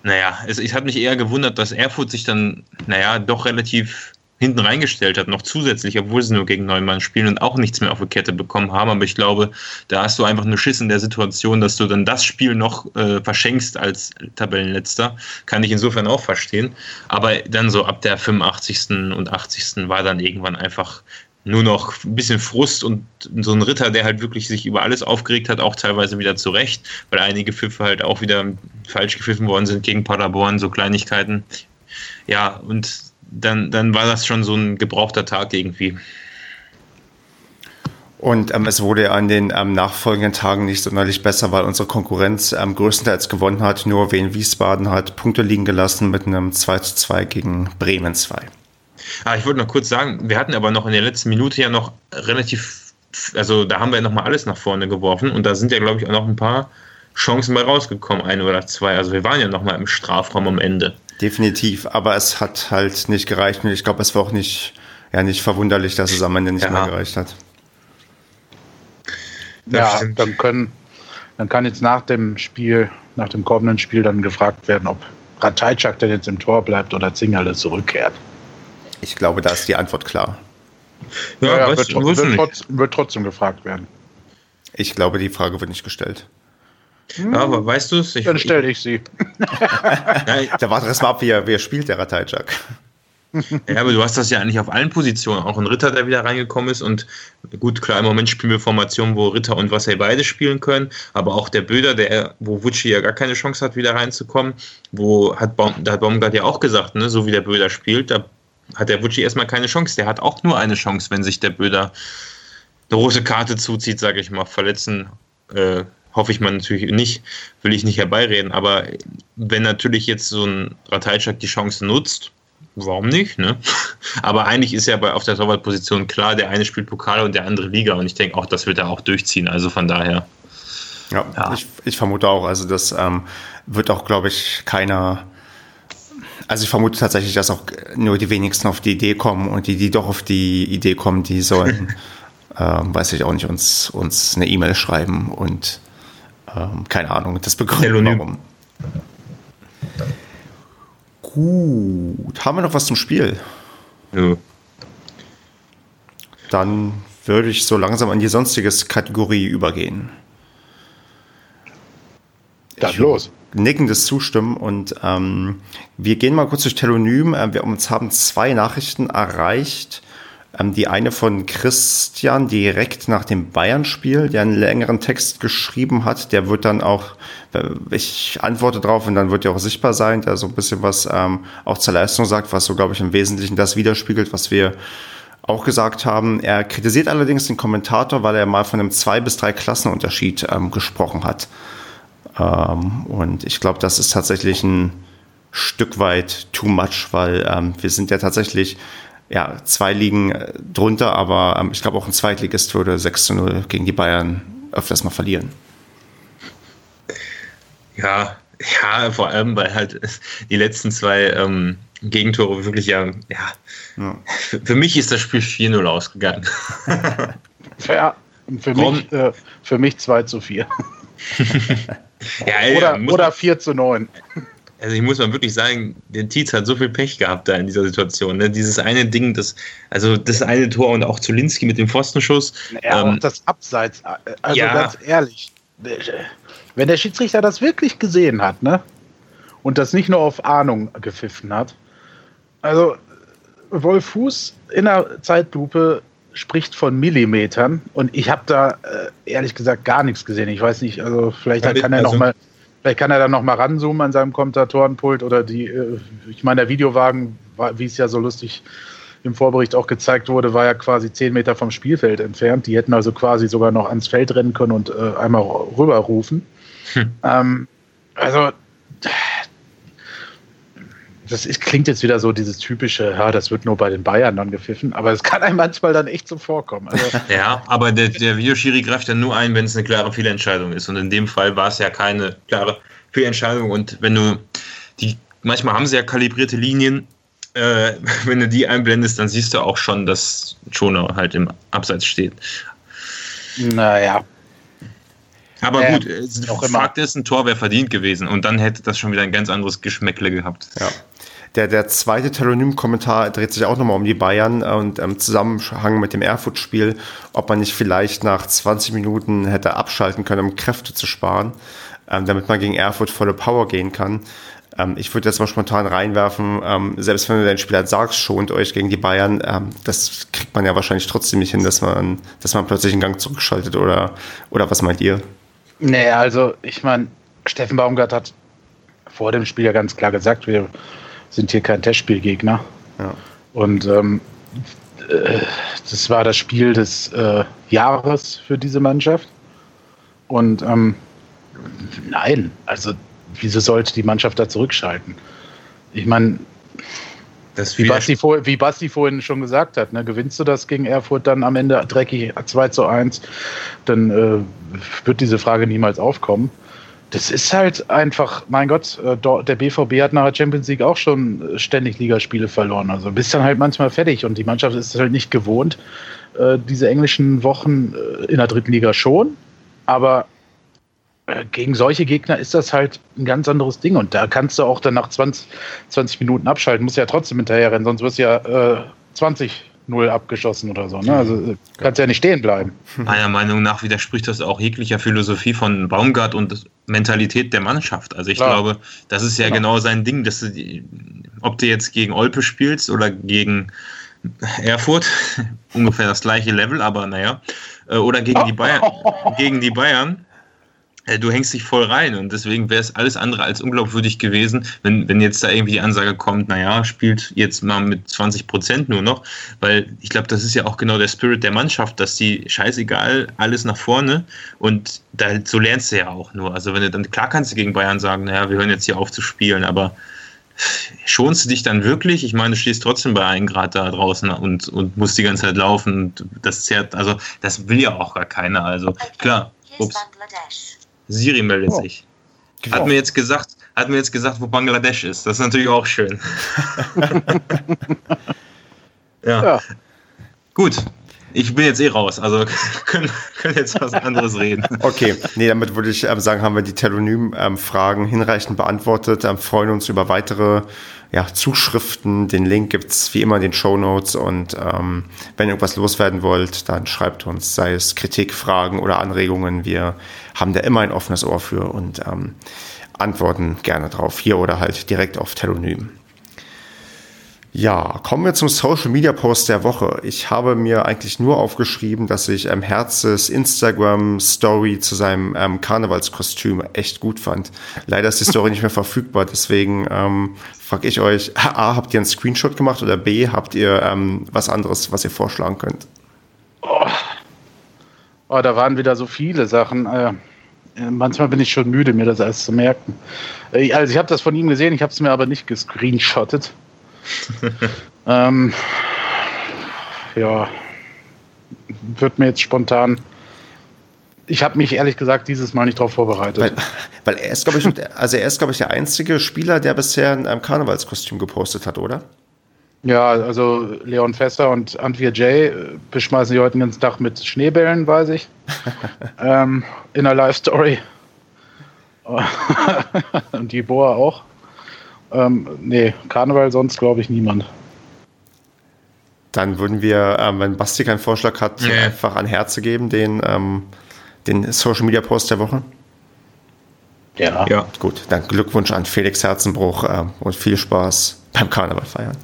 naja, es, es hat mich eher gewundert, dass Erfurt sich dann, naja, doch relativ hinten reingestellt hat, noch zusätzlich, obwohl sie nur gegen neun Mann spielen und auch nichts mehr auf die Kette bekommen haben. Aber ich glaube, da hast du einfach nur Schiss in der Situation, dass du dann das Spiel noch äh, verschenkst als Tabellenletzter. Kann ich insofern auch verstehen. Aber dann so ab der 85. und 80. war dann irgendwann einfach nur noch ein bisschen Frust und so ein Ritter, der halt wirklich sich über alles aufgeregt hat, auch teilweise wieder zurecht, weil einige Pfiffe halt auch wieder falsch gepfiffen worden sind gegen Paderborn, so Kleinigkeiten. Ja, und dann, dann war das schon so ein gebrauchter Tag irgendwie. Und ähm, es wurde an den ähm, nachfolgenden Tagen nicht sonderlich besser, weil unsere Konkurrenz ähm, größtenteils gewonnen hat. Nur Wien Wiesbaden hat Punkte liegen gelassen mit einem 2 zu 2 gegen Bremen 2. Ah, ich wollte noch kurz sagen, wir hatten aber noch in der letzten Minute ja noch relativ, also da haben wir ja nochmal alles nach vorne geworfen und da sind ja, glaube ich, auch noch ein paar Chancen bei rausgekommen, ein oder zwei. Also wir waren ja nochmal im Strafraum am Ende. Definitiv, aber es hat halt nicht gereicht und ich glaube, es war auch nicht, ja, nicht verwunderlich, dass es am Ende nicht ja. mehr gereicht hat. ja, dann können, dann kann jetzt nach dem Spiel, nach dem kommenden Spiel dann gefragt werden, ob Ratajczak denn jetzt im Tor bleibt oder Zingerle zurückkehrt. Ich glaube, da ist die Antwort klar. Ja, ja wird, wird, wird trotzdem gefragt werden. Ich glaube, die Frage wird nicht gestellt. Ja, aber weißt du es? Dann stelle ich sie. da warte erst mal ab, wie er, wie er spielt, der Ratajczak. Ja, aber du hast das ja eigentlich auf allen Positionen. Auch ein Ritter, der wieder reingekommen ist. Und gut, klar, im Moment spielen wir Formationen, wo Ritter und Wasser beide spielen können. Aber auch der Böder, der, wo Wutschi ja gar keine Chance hat, wieder reinzukommen. Wo hat Baum, da hat Baumgart ja auch gesagt, ne, so wie der Böder spielt, da hat der Wutschi erstmal keine Chance. Der hat auch nur eine Chance, wenn sich der Böder eine rote Karte zuzieht, sage ich mal, verletzen. Äh, hoffe ich mal natürlich nicht, will ich nicht herbeireden. Aber wenn natürlich jetzt so ein Ratajczak die Chance nutzt, warum nicht? Ne? Aber eigentlich ist ja bei, auf der Torwartposition klar, der eine spielt Pokal und der andere Liga. Und ich denke auch, das wird er auch durchziehen. Also von daher. Ja, ja. Ich, ich, vermute auch. Also das ähm, wird auch, glaube ich, keiner. Also ich vermute tatsächlich, dass auch nur die wenigsten auf die Idee kommen und die, die doch auf die Idee kommen, die sollen, ähm, weiß ich auch nicht, uns, uns eine E-Mail schreiben und ähm, keine Ahnung, das begründen warum. Gut, haben wir noch was zum Spiel? Ja. Dann würde ich so langsam an die sonstige Kategorie übergehen. Dann ich los. Nickendes Zustimmen und ähm, wir gehen mal kurz durch Telonym. Äh, wir uns haben zwei Nachrichten erreicht die eine von Christian direkt nach dem Bayern-Spiel, der einen längeren Text geschrieben hat. Der wird dann auch, äh, ich antworte drauf und dann wird er auch sichtbar sein, der so ein bisschen was ähm, auch zur Leistung sagt, was so, glaube ich, im Wesentlichen das widerspiegelt, was wir auch gesagt haben. Er kritisiert allerdings den Kommentator, weil er mal von einem zwei bis drei Klassenunterschied ähm, gesprochen hat. Ähm, und ich glaube, das ist tatsächlich ein Stück weit too much, weil ähm, wir sind ja tatsächlich ja, zwei liegen äh, drunter, aber ähm, ich glaube auch ein Zweitligist würde 6 zu 0 gegen die Bayern öfters mal verlieren. Ja, ja, vor allem, weil halt die letzten zwei ähm, Gegentore wirklich ja, ja, ja. Für, für, mich ist das Spiel 4-0 ausgegangen. ja, für mich, äh, für mich 2 zu 4. ja, oder, oder 4 zu 9 also ich muss mal wirklich sagen, der Tietz hat so viel Pech gehabt da in dieser Situation. Ne? Dieses eine Ding, das, also das eine Tor und auch Zulinski mit dem Pfostenschuss. Ja, ähm, auch das Abseits. Also ja. ganz ehrlich, wenn der Schiedsrichter das wirklich gesehen hat, ne? Und das nicht nur auf Ahnung gepfiffen hat, also Wolf Fuß in der Zeitlupe spricht von Millimetern und ich habe da äh, ehrlich gesagt gar nichts gesehen. Ich weiß nicht, also vielleicht Ja, kann er also- noch mal, vielleicht kann er dann noch mal ranzoomen an seinem Kommentatorenpult oder die, äh, ich meine, der Videowagen, wie es ja so lustig im Vorbericht auch gezeigt wurde, war ja quasi zehn Meter vom Spielfeld entfernt. Die hätten also quasi sogar noch ans Feld rennen können und äh, einmal rüberrufen. Hm. Ähm, also das ist, klingt jetzt wieder so dieses typische, ja, das wird nur bei den Bayern dann gepfiffen, aber es kann einem manchmal dann echt so vorkommen. Also, Ja, aber der, der Videoschiri greift ja nur ein, wenn es eine klare Fehlentscheidung ist. Und in dem Fall war es ja keine klare Fehlentscheidung. Und wenn du die, manchmal haben sie ja kalibrierte Linien, äh, wenn du die einblendest, dann siehst du auch schon, dass Schoner halt im Abseits steht. naja, Aber Ja, gut, äh, auch immer. Fakt ist, ein Tor wäre verdient gewesen. Und dann hätte das schon wieder ein ganz anderes Geschmäckle gehabt. Ja. Der, der zweite Telonym-Kommentar dreht sich auch nochmal um die Bayern und im Zusammenhang mit dem Erfurt-Spiel, ob man nicht vielleicht nach 20 Minuten hätte abschalten können, um Kräfte zu sparen, ähm, damit man gegen Erfurt volle Power gehen kann. Ähm, ich würde jetzt mal spontan reinwerfen, ähm, selbst wenn du deinen Spieler sagst, schont euch gegen die Bayern, ähm, das kriegt man ja wahrscheinlich trotzdem nicht hin, dass man, dass man plötzlich einen Gang zurückschaltet oder, oder was meint ihr? nee, also ich meine, Steffen Baumgart hat vor dem Spiel ja ganz klar gesagt, wir sind hier kein Testspielgegner. Ja. Und ähm, äh, das war das Spiel des äh, Jahres für diese Mannschaft. Und ähm, nein, also wieso sollte die Mannschaft da zurückschalten? Ich meine, wie Basti, vor, wie Basti vorhin schon gesagt hat, ne, gewinnst du das gegen Erfurt dann am Ende dreckig 2 zu 1, dann äh, wird diese Frage niemals aufkommen. Das ist halt einfach, mein Gott, äh, der BVB hat nach der Champions League auch schon äh, ständig Ligaspiele verloren. Also bist dann halt manchmal fertig und die Mannschaft ist halt nicht gewohnt, äh, diese englischen Wochen in der dritten Liga schon. Aber gegen solche Gegner ist das halt ein ganz anderes Ding. Und da kannst du auch dann nach 20, 20 Minuten abschalten. Musst ja trotzdem hinterher rennen, sonst wirst du ja äh, 20-0 abgeschossen oder so. Ne? Also äh, kannst ja nicht stehen bleiben. Meiner Meinung nach widerspricht das auch jeglicher Philosophie von Baumgart und Mentalität der Mannschaft. Also ich Klar. glaube, das ist ja Genau. genau sein Ding, dass du, ob du jetzt gegen Olpe spielst oder gegen Erfurt, ungefähr das gleiche Level, aber naja, äh, oder gegen die Bayern, gegen die Bayern, du hängst dich voll rein und deswegen wäre es alles andere als unglaubwürdig gewesen, wenn, wenn jetzt da irgendwie die Ansage kommt, naja, spielt jetzt mal mit 20 Prozent nur noch, weil ich glaube, das ist ja auch genau der Spirit der Mannschaft, dass die scheißegal, alles nach vorne und da, so lernst du ja auch nur. Also wenn du dann, klar kannst du gegen Bayern sagen, naja, wir hören jetzt hier auf zu spielen, aber schonst du dich dann wirklich? Ich meine, du stehst trotzdem bei 1 Grad da draußen und, und musst die ganze Zeit laufen und das zerrt, also das will ja auch gar keiner. Also klar, ups. Siri meldet Oh. sich. Hat mir jetzt gesagt, hat mir jetzt gesagt, wo Bangladesch ist. Das ist natürlich auch schön. ja. Ja. Gut. Ich bin jetzt eh raus, also können, können jetzt was anderes reden. Okay, nee, damit würde ich ähm, sagen, haben wir die Telonym-Fragen hinreichend beantwortet. Ähm, freuen uns über weitere ja, Zuschriften. Den Link gibt's wie immer in den Show Notes. Und ähm, wenn ihr irgendwas loswerden wollt, dann schreibt uns, sei es Kritik, Fragen oder Anregungen. Wir haben da immer ein offenes Ohr für und ähm, antworten gerne drauf. Hier oder halt direkt auf Telonym. Ja, kommen wir zum Social Media Post der Woche. Ich habe mir eigentlich nur aufgeschrieben, dass ich ähm, Herzes Instagram Story zu seinem ähm, Karnevalskostüm echt gut fand. Leider ist die Story nicht mehr verfügbar, deswegen ähm, frage ich euch, A, habt ihr einen Screenshot gemacht oder B, habt ihr ähm, was anderes, was ihr vorschlagen könnt? Oh, da waren wieder so viele Sachen. Äh, äh, manchmal bin ich schon müde, mir das alles zu merken. Äh, also ich habe das von ihm gesehen, ich habe es mir aber nicht gescreenshottet. ähm, ja, wird mir jetzt spontan. Ich habe mich ehrlich gesagt dieses Mal nicht darauf vorbereitet. Weil, weil er ist, glaube ich, also er ist, glaube ich, der einzige Spieler, der bisher ein ähm, Karnevalskostüm gepostet hat, oder? Ja, also Leon Fester und Antwir J äh, beschmeißen sie heute den ganzen Tag mit Schneebällen, weiß ich. ähm, in der Live-Story. und die Boa auch. Ähm, nee, Karneval sonst glaube ich niemand. Dann würden wir, ähm, wenn Basti keinen Vorschlag hat, Nee. einfach an Herze geben, den, ähm, den Social Media Post der Woche. Ja. Ja. Gut, dann Glückwunsch an Felix Herzenbruch ähm, und viel Spaß beim Karneval feiern.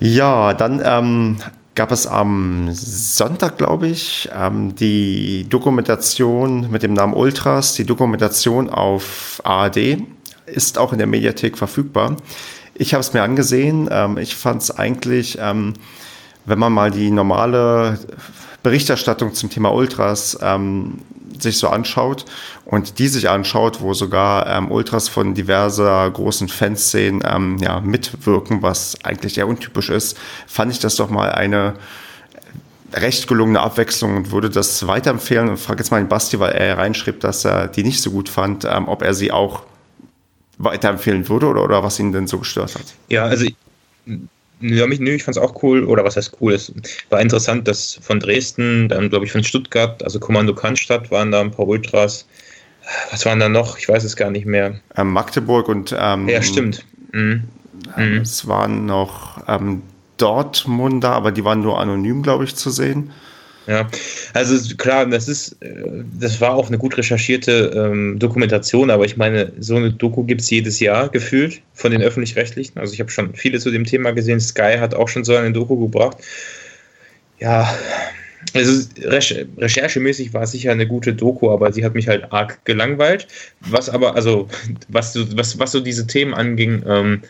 Ja, dann ähm, gab es am Sonntag, glaube ich, ähm, die Dokumentation mit dem Namen Ultras, die Dokumentation auf ARD, ist auch in der Mediathek verfügbar. Ich habe es mir angesehen. Ähm, ich fand es eigentlich, ähm, wenn man mal die normale Berichterstattung zum Thema Ultras ähm, sich so anschaut und die sich anschaut, wo sogar ähm, Ultras von diverser großen Fanszenen ähm, ja, mitwirken, was eigentlich eher untypisch ist, fand ich das doch mal eine recht gelungene Abwechslung und würde das weiterempfehlen und frage jetzt mal den Basti, weil er reinschrieb, dass er die nicht so gut fand, ähm, ob er sie auch weiterempfehlen würde oder, oder was ihn denn so gestört hat. Ja, also ja, mich, nö, ich fand es auch cool, oder was heißt cool, es war interessant, dass von Dresden, dann glaube ich von Stuttgart, also Kommando Cannstatt waren da ein paar Ultras. Was waren da noch? Ich weiß es gar nicht mehr. Ähm, Magdeburg und ähm, Ja, stimmt. Mhm. Ähm, es waren noch ähm, Dortmunder, aber die waren nur anonym, glaube ich, zu sehen. Ja, also klar, das ist, äh, das war auch eine gut recherchierte ähm, Dokumentation, aber ich meine, so eine Doku gibt es jedes Jahr gefühlt von den öffentlich-rechtlichen. Also ich habe schon viele zu dem Thema gesehen. Sky hat auch schon so eine Doku gebracht. Ja, also recherchemäßig war es sicher eine gute Doku, aber sie hat mich halt arg gelangweilt. Was aber, also, was so, was, was so diese Themen anging, ähm, ähm, äh,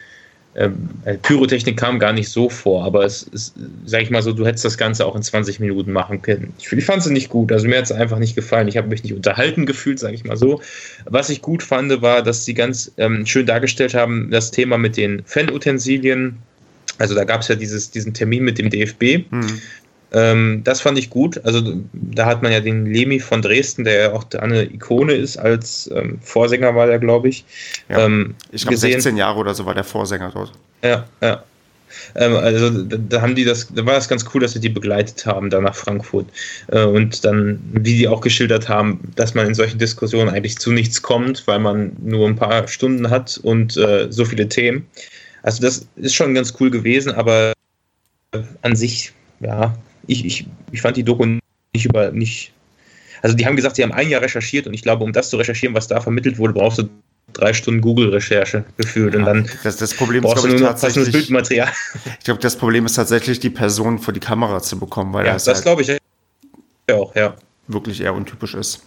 Pyrotechnik kam gar nicht so vor, aber es ist, sag ich mal so, du hättest das Ganze auch in 20 Minuten machen können. Ich, ich fand es nicht gut, also mir hat es einfach nicht gefallen. Ich habe mich nicht unterhalten gefühlt, sage ich mal so. Was ich gut fand, war, dass sie ganz ähm, schön dargestellt haben, das Thema mit den Fanutensilien. Also da gab es ja dieses, diesen Termin mit dem DFB. Mhm. Ähm, das fand ich gut. Also da hat man ja den Lemi von Dresden, der ja auch eine Ikone ist, als ähm, Vorsänger war der, glaube ich. Ja, ähm, ich glaube 16 Jahre oder so war der Vorsänger dort. Ja, ja. Ähm, also da, da, haben die das, da war das ganz cool, dass sie die begleitet haben da nach Frankfurt. Äh, und dann, wie die auch geschildert haben, dass man in solchen Diskussionen eigentlich zu nichts kommt, weil man nur ein paar Stunden hat und äh, so viele Themen. Also das ist schon ganz cool gewesen, aber an sich, ja, ich, ich, ich fand die Doku nicht über nicht. Also die haben gesagt, sie haben ein Jahr recherchiert und ich glaube, um das zu recherchieren, was da vermittelt wurde, brauchst du drei Stunden Google-Recherche gefühlt und dann das, das Problem ist, glaube ich, tatsächlich, Bildmaterial. Ich glaube, das Problem ist tatsächlich, die Person vor die Kamera zu bekommen, weil ja, das, das halt glaube ich auch, ja. Wirklich eher untypisch ist.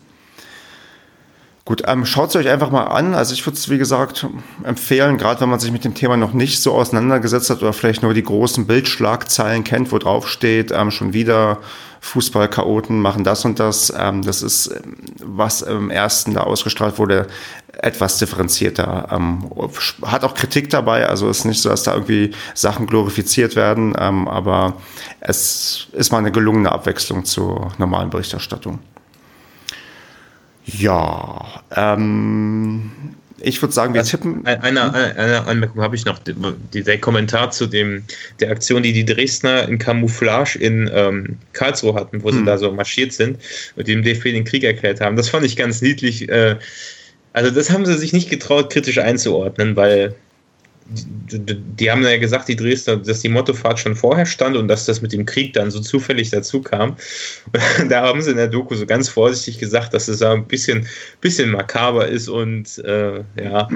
Gut, ähm, schaut es euch einfach mal an. Also ich würde es, wie gesagt, empfehlen, gerade wenn man sich mit dem Thema noch nicht so auseinandergesetzt hat oder vielleicht nur die großen Bildschlagzeilen kennt, wo drauf steht, ähm, schon wieder Fußballchaoten machen das und das. Ähm, das ist, ähm, was im ersten da ausgestrahlt wurde, etwas differenzierter. Ähm, hat auch Kritik dabei, also ist nicht so, dass da irgendwie Sachen glorifiziert werden, ähm, aber es ist mal eine gelungene Abwechslung zur normalen Berichterstattung. Ja, ähm, ich würde sagen, wir also, tippen. Eine, eine, eine Anmerkung habe ich noch. Die, der Kommentar zu dem, der Aktion, die die Dresdner in Camouflage in ähm, Karlsruhe hatten, wo hm. sie da so marschiert sind und dem DFB den Krieg erklärt haben. Das fand ich ganz niedlich. Äh, also, das haben sie sich nicht getraut, kritisch einzuordnen, weil die, die, haben ja gesagt, die Dresdner, dass die Mottofahrt schon vorher stand und dass das mit dem Krieg dann so zufällig dazu kam. Da haben sie in der Doku so ganz vorsichtig gesagt, dass es ein bisschen, bisschen makaber ist und äh, ja,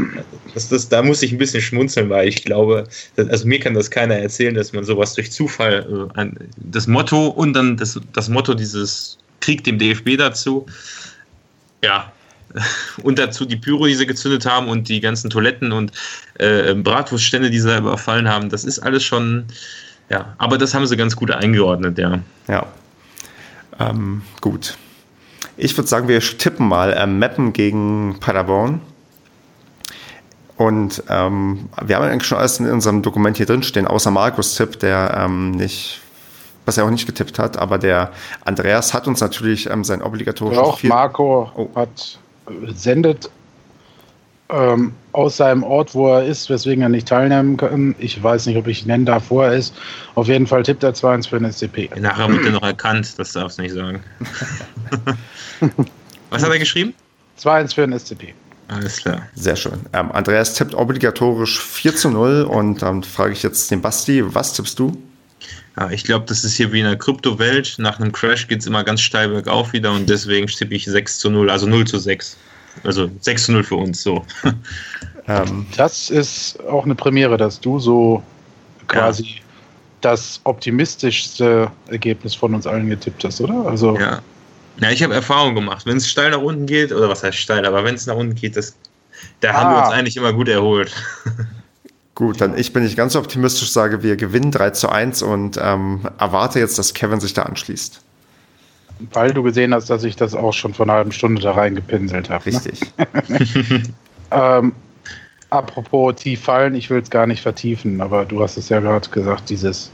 das, das, da muss ich ein bisschen schmunzeln, weil ich glaube, also mir kann das keiner erzählen, dass man sowas durch Zufall, äh, das Motto und dann das, das Motto dieses Krieg dem DFB dazu, ja, und dazu die Pyro, die sie gezündet haben und die ganzen Toiletten und äh, Bratwurststände, die sie überfallen haben. Das ist alles schon, ja, aber das haben sie ganz gut eingeordnet, ja. Ja. Ähm, gut. Ich würde sagen, wir tippen mal äh, Mappen gegen Paderborn. Und ähm, wir haben eigentlich schon alles in unserem Dokument hier drin stehen, außer Markus Tipp, der ähm, nicht, was er auch nicht getippt hat, aber der Andreas hat uns natürlich ähm, sein obligatorisches. Auch Marco oh. hat sendet ähm, aus seinem Ort, wo er ist, weswegen er nicht teilnehmen kann. Ich weiß nicht, ob ich nennen darf, wo er ist. Auf jeden Fall tippt er 2-1 für den SCP. Nachher wird er noch erkannt, das darfst du nicht sagen. Was hat er geschrieben? 2-1 für den SCP. Alles klar. Sehr schön. Ähm, Andreas tippt obligatorisch 4 zu 0 und dann frage ich jetzt den Basti, was tippst du? Ja, ich glaube, das ist hier wie in der Kryptowelt. Nach einem Crash geht es immer ganz steil bergauf wieder und deswegen tippe ich 6 zu 0, also 0 zu 6. Also 6 zu 0 für uns, so. Ähm, das ist auch eine Premiere, dass du so quasi ja. das optimistischste Ergebnis von uns allen getippt hast, oder? Also ja. Ja, ich habe Erfahrung gemacht. Wenn es steil nach unten geht, oder was heißt steil, aber wenn es nach unten geht, das, da ah. haben wir uns ah. eigentlich immer gut erholt. Gut, dann ich bin nicht ganz optimistisch, sage, wir gewinnen 3 zu 1 und ähm, erwarte jetzt, dass Kevin sich da anschließt. Weil du gesehen hast, dass ich das auch schon vor einer halben Stunde da reingepinselt habe. Ne? Richtig. Ne? ähm, apropos tief fallen, ich will es gar nicht vertiefen, aber du hast es ja gerade gesagt, dieses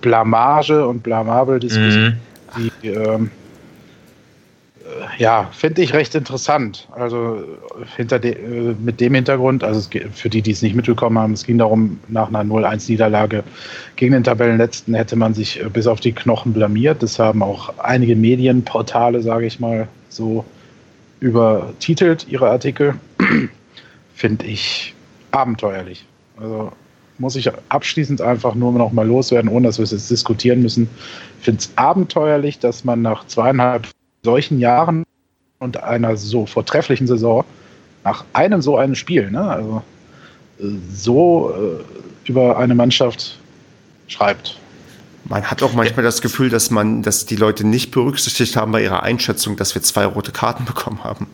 Blamage und Blamabel-Diskussion, mhm. die ähm, ja, finde ich recht interessant. Also hinter de, äh, mit dem Hintergrund, also es, für die, die es nicht mitbekommen haben, es ging darum, nach einer 0-1-Niederlage gegen den Tabellenletzten hätte man sich äh, bis auf die Knochen blamiert. Das haben auch einige Medienportale, sage ich mal, so übertitelt, ihre Artikel. finde ich abenteuerlich. Also muss ich abschließend einfach nur noch mal loswerden, ohne dass wir es jetzt diskutieren müssen. Ich finde es abenteuerlich, dass man nach zweieinhalb solchen Jahren und einer so vortrefflichen Saison nach einem so einem Spiel, ne, also so äh, über eine Mannschaft schreibt. Man hat auch manchmal das Gefühl, dass man, dass die Leute nicht berücksichtigt haben bei ihrer Einschätzung, dass wir zwei rote Karten bekommen haben.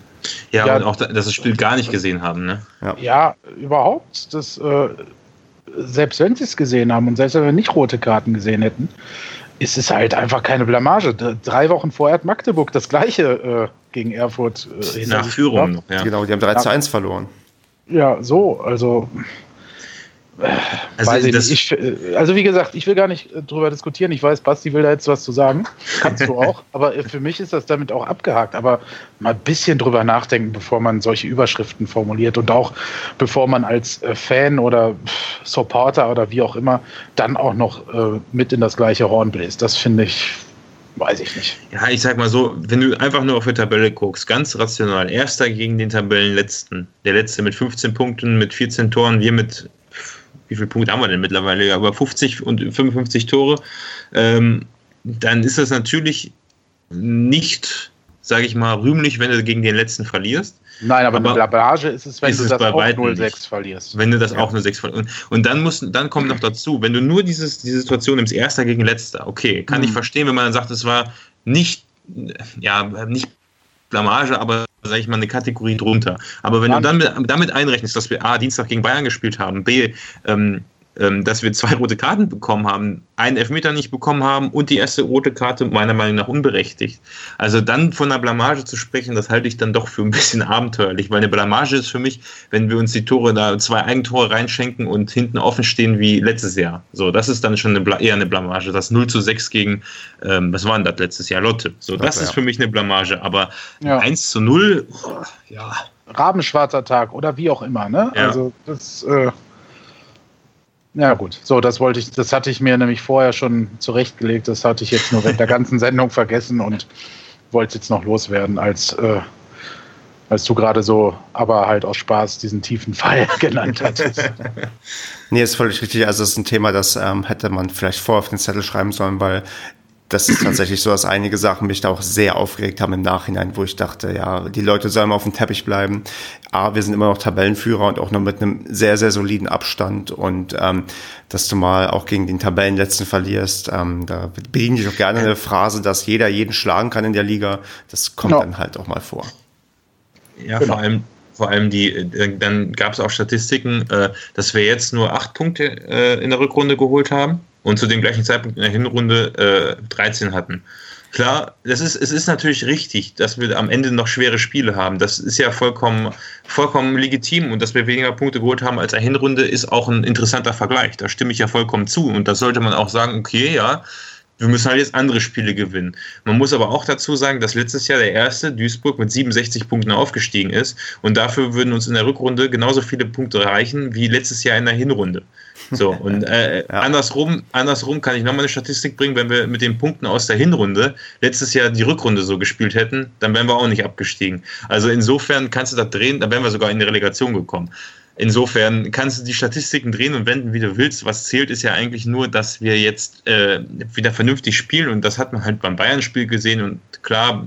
Ja, ja und auch, dass das Spiel gar nicht gesehen haben, ne? Ja, ja überhaupt. Das, äh, selbst wenn sie es gesehen haben und selbst wenn wir nicht rote Karten gesehen hätten, ist es halt einfach keine Blamage. Drei Wochen vorher hat Magdeburg das gleiche äh, gegen Erfurt äh, Nach Führung ja. Genau, die haben 3 zu 1 verloren. Ja, so, also also, weiß ich nicht. Ich, äh, also wie gesagt, ich will gar nicht äh, drüber diskutieren. Ich weiß, Basti will da jetzt was zu sagen. Kannst du auch. aber äh, für mich ist das damit auch abgehakt. Aber mal ein bisschen drüber nachdenken, bevor man solche Überschriften formuliert und auch bevor man als Fan oder Supporter oder wie auch immer dann auch noch mit in das gleiche Horn bläst. Das finde ich weiß ich nicht. Ja, ich sag mal so, wenn du einfach nur auf die Tabelle guckst, ganz rational, erster gegen den Tabellenletzten, der letzte mit 15 Punkten, mit 14 Toren, wir mit wie viele Punkte haben wir denn mittlerweile? Ja, über 50 und 55 Tore. Ähm, dann ist das natürlich nicht, sage ich mal, rühmlich, wenn du gegen den letzten verlierst. Nein, aber, aber eine Blamage ist es, wenn ist du das auch 0-6 verlierst. Wenn du das ja. auch 0-6 verlierst. Und, dann, muss, dann kommt noch dazu, wenn du nur dieses, diese Situation nimmst, Erster gegen Letzter, okay, kann mhm. ich verstehen, wenn man dann sagt, es war nicht, ja, nicht Blamage, aber sage ich mal, eine Kategorie drunter. Aber wenn ja. du dann damit einrechnest, dass wir A, Dienstag gegen Bayern gespielt haben, B, ähm, ähm, dass wir zwei rote Karten bekommen haben, einen Elfmeter nicht bekommen haben und die erste rote Karte meiner Meinung nach unberechtigt. Also dann von einer Blamage zu sprechen, das halte ich dann doch für ein bisschen abenteuerlich, weil eine Blamage ist für mich, wenn wir uns die Tore da zwei Eigentore reinschenken und hinten offen stehen wie letztes Jahr. So, das ist dann schon eine, eher eine Blamage. Das 0 zu 6 gegen, ähm, was war denn das letztes Jahr? Lotte. So, das ja. ist für mich eine Blamage. Aber ja. 1 zu 0, oh, ja. Rabenschwarzer Tag oder wie auch immer, ne? Ja. Also das äh ja gut, so das wollte ich, das hatte ich mir nämlich vorher schon zurechtgelegt. Das hatte ich jetzt nur während der ganzen Sendung vergessen und wollte jetzt noch loswerden, als, äh, als du gerade so, aber halt aus Spaß diesen tiefen Fall genannt hattest. nee, ist völlig richtig. Also es ist ein Thema, das ähm, hätte man vielleicht vorher auf den Zettel schreiben sollen, weil das ist tatsächlich so, dass einige Sachen mich da auch sehr aufgeregt haben im Nachhinein, wo ich dachte, ja, die Leute sollen mal auf dem Teppich bleiben. A, wir sind immer noch Tabellenführer und auch noch mit einem sehr, sehr soliden Abstand und ähm, dass du mal auch gegen den Tabellenletzten verlierst, ähm, da bediene ich auch gerne eine Phrase, dass jeder jeden schlagen kann in der Liga. Das kommt ja. dann halt auch mal vor. Ja, genau. vor allem vor allem die, äh, dann gab es auch Statistiken, äh, dass wir jetzt nur acht Punkte äh, in der Rückrunde geholt haben und zu dem gleichen Zeitpunkt in der Hinrunde äh, 13 hatten. Klar, das ist, es ist natürlich richtig, dass wir am Ende noch schwere Spiele haben. Das ist ja vollkommen, vollkommen legitim und dass wir weniger Punkte geholt haben als eine Hinrunde ist auch ein interessanter Vergleich. Da stimme ich ja vollkommen zu und da sollte man auch sagen, okay, ja, wir müssen halt jetzt andere Spiele gewinnen. Man muss aber auch dazu sagen, dass letztes Jahr der erste Duisburg mit 67 Punkten aufgestiegen ist und dafür würden uns in der Rückrunde genauso viele Punkte reichen wie letztes Jahr in der Hinrunde. So, und äh, ja. andersrum, andersrum kann ich nochmal eine Statistik bringen, wenn wir mit den Punkten aus der Hinrunde letztes Jahr die Rückrunde so gespielt hätten, dann wären wir auch nicht abgestiegen. Also insofern kannst du das drehen, dann wären wir sogar in die Relegation gekommen. Insofern kannst du die Statistiken drehen und wenden, wie du willst. Was zählt, ist ja eigentlich nur, dass wir jetzt äh, wieder vernünftig spielen und das hat man halt beim Bayern-Spiel gesehen und klar,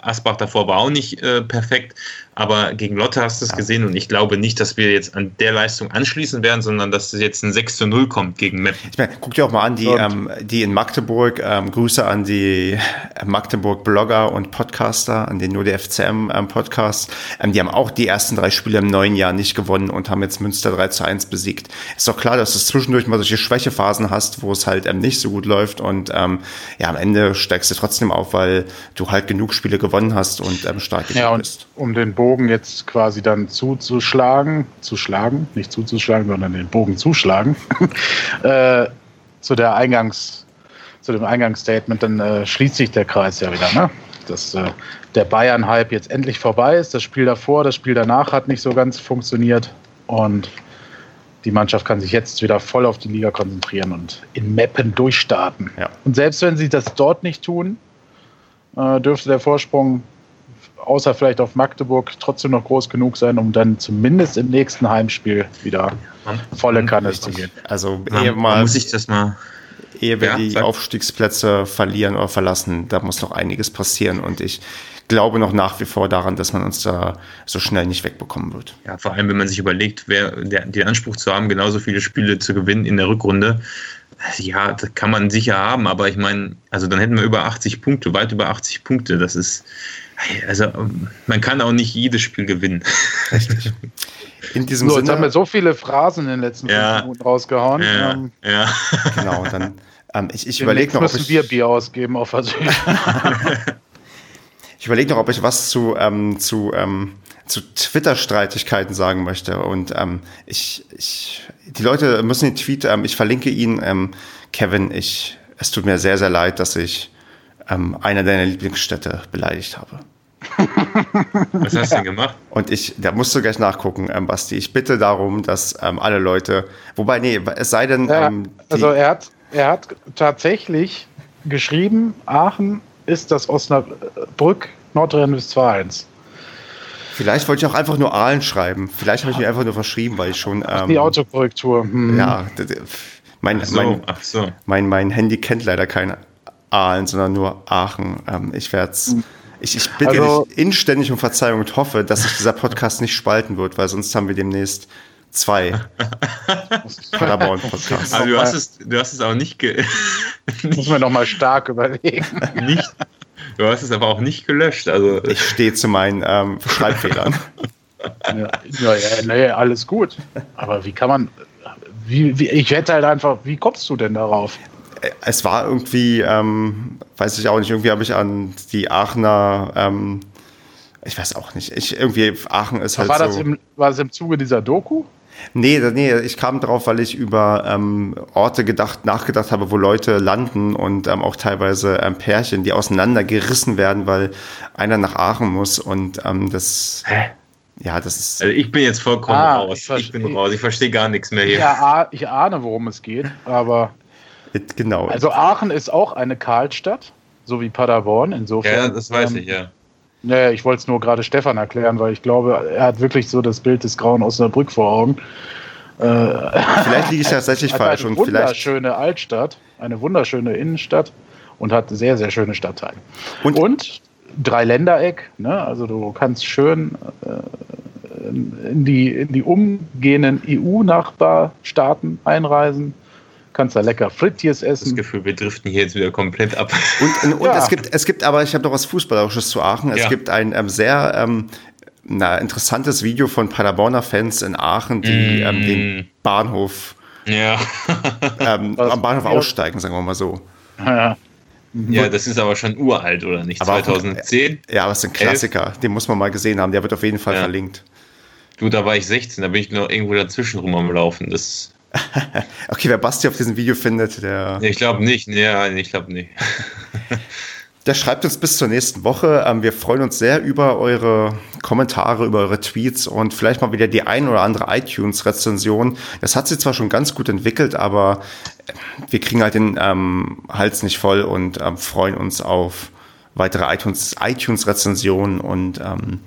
Asbach davor war auch nicht äh, perfekt, aber gegen Lotte hast du es ja. gesehen und ich glaube nicht, dass wir jetzt an der Leistung anschließen werden, sondern dass es jetzt ein 6 zu 0 kommt gegen Meppen. Ich meine, guck dir auch mal an, die, ähm, die in Magdeburg, ähm, Grüße an die Magdeburg-Blogger und Podcaster, an den nur der FCM-Podcast, ähm, die haben auch die ersten drei Spiele im neuen Jahr nicht gewonnen und haben jetzt Münster 3 zu 1 besiegt. Ist doch klar, dass du zwischendurch mal solche Schwächephasen hast, wo es halt ähm, nicht so gut läuft und ähm, ja, am Ende steigst du trotzdem auf, weil du halt genug Spiele gewonnen hast und ähm, stark ja, und bist. Um den Bogen jetzt quasi dann zuzuschlagen, zu schlagen, nicht zuzuschlagen, sondern den Bogen zuschlagen, äh, zu der Eingangs, zu dem Eingangsstatement, dann äh, schließt sich der Kreis ja wieder, ne? Dass äh, der Bayern-Hype jetzt endlich vorbei ist. Das Spiel davor, das Spiel danach hat nicht so ganz funktioniert. Und die Mannschaft kann sich jetzt wieder voll auf die Liga konzentrieren und in Meppen durchstarten. Ja. Und selbst wenn sie das dort nicht tun, äh, dürfte der Vorsprung außer vielleicht auf Magdeburg trotzdem noch groß genug sein, um dann zumindest im nächsten Heimspiel wieder volle Kanne zu gehen. Also ehe mal, muss ich das mal ehe wir ja, die sag. Aufstiegsplätze verlieren oder verlassen, da muss noch einiges passieren und ich glaube noch nach wie vor daran, dass man uns da so schnell nicht wegbekommen wird. Ja, vor allem, wenn man sich überlegt, wer der, den Anspruch zu haben, genauso viele Spiele zu gewinnen in der Rückrunde, ja, das kann man sicher haben, aber ich meine, also dann hätten wir über 80 Punkte, weit über 80 Punkte. Das ist, also man kann auch nicht jedes Spiel gewinnen. Richtig. In diesem so, Sinne. Jetzt haben wir so viele Phrasen in den letzten ja, fünf Minuten rausgehauen. Ja, ähm, ja. Genau, dann ähm, ich, ich überlege noch, ob ich wir Bier ausgeben auf Ich überlege noch, ob ich was zu ähm, zu ähm, zu Twitter-Streitigkeiten sagen möchte. Und ähm, ich, ich, die Leute müssen den Tweet, ähm, ich verlinke ihn, ähm, Kevin, ich, es tut mir sehr, sehr leid, dass ich ähm, einer deiner Lieblingsstädte beleidigt habe. Was hast du denn gemacht? Und ich, da musst du gleich nachgucken, ähm, Basti. Ich bitte darum, dass ähm, alle Leute, wobei, nee, es sei denn. Ja, ähm, also er hat, er hat tatsächlich geschrieben, Aachen ist das Osnabrück Nordrhein-Westfalens. Vielleicht wollte ich auch einfach nur Aalen schreiben. Vielleicht habe ich mir einfach nur verschrieben, weil ich schon. Ähm, die Autokorrektur. Hm. Ja, mein, ach so, mein, ach so. mein, mein Handy kennt leider keine Aalen, sondern nur Aachen. Ähm, ich werde es. Hm. Ich, ich bitte also, dich inständig um Verzeihung und hoffe, dass sich dieser Podcast nicht spalten wird, weil sonst haben wir demnächst zwei Paderborn-Podcasts. Also du hast es, du hast es auch nicht, ge Muss man nochmal stark überlegen. nicht, du hast es aber auch nicht gelöscht. Also. Ich stehe zu meinen ähm, Schreibfehlern. ja, ja, nee, alles gut. Aber wie kann man, wie, wie, ich hätte halt einfach, wie kommst du denn darauf? Es war irgendwie, ähm, weiß ich auch nicht, irgendwie habe ich an die Aachener, ähm, ich weiß auch nicht, ich, irgendwie Aachen ist halt war so. Das im, war das im Zuge dieser Doku? Nee, nee, ich kam drauf, weil ich über ähm, Orte gedacht, nachgedacht habe, wo Leute landen und ähm, auch teilweise ähm, Pärchen, die auseinandergerissen werden, weil einer nach Aachen muss und ähm, das. Hä? Ja, das ist. Also ich bin jetzt vollkommen ah, raus. Ich, ich, bin raus. Ich verstehe gar nichts mehr hier. Ja, ich ahne, worum es geht, aber. Genau. Also Aachen ist auch eine Karlstadt, so wie Paderborn. Insofern. Ja, das weiß ähm, ich, ja. Naja, ich wollte es nur gerade Stefan erklären, weil ich glaube, er hat wirklich so das Bild des Grauen Osnabrück vor Augen. Äh, vielleicht liege ich tatsächlich falsch. Eine wunderschöne Altstadt, eine wunderschöne Innenstadt und hat sehr, sehr schöne Stadtteile. Und, und Dreiländereck, ne? also du kannst schön äh, in, die, in die umgehenden EU-Nachbarstaaten einreisen kannst da lecker Frittiers essen. Das Gefühl, wir driften hier jetzt wieder komplett ab. Und, und, und ja. es, gibt, es gibt aber, ich habe noch was Fußballerisches zu Aachen. Es ja. gibt ein ähm, sehr ähm, na, interessantes Video von Paderborner Fans in Aachen, die mm. ähm, den Bahnhof ja. ähm, am Bahnhof aussteigen, sagen wir mal so. Ja. Ja, das ist aber schon uralt, oder nicht? Aber 2010? Auch, ja, aber es ist ein Klassiker. 11? Den muss man mal gesehen haben. Der wird auf jeden Fall ja. verlinkt. Du, da war ich 16, da bin ich noch irgendwo dazwischen rum am Laufen. Das okay, wer Basti auf diesem Video findet, der. Ich glaube nicht, ja, ich glaube nicht. der schreibt uns bis zur nächsten Woche. Ähm, wir freuen uns sehr über eure Kommentare, über eure Tweets und vielleicht mal wieder die ein oder andere iTunes-Rezension. Das hat sich zwar schon ganz gut entwickelt, aber wir kriegen halt den ähm, Hals nicht voll und ähm, freuen uns auf weitere iTunes-Rezensionen und ähm,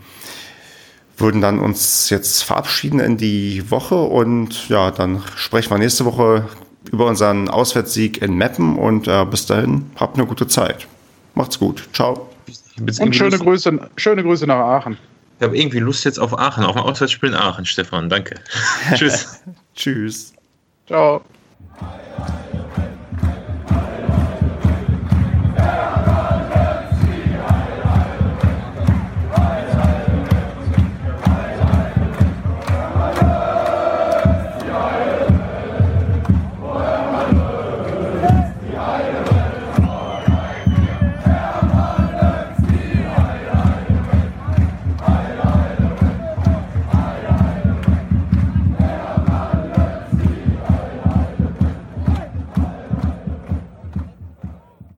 würden dann uns jetzt verabschieden in die Woche und ja, dann sprechen wir nächste Woche über unseren Auswärtssieg in Meppen und äh, bis dahin habt eine gute Zeit. Macht's gut. Ciao. Und schöne Grüße, schöne Grüße nach Aachen. Ich habe irgendwie Lust jetzt auf Aachen, auf ein Auswärtsspiel in Aachen, Stefan. Danke. Tschüss. Tschüss. Ciao.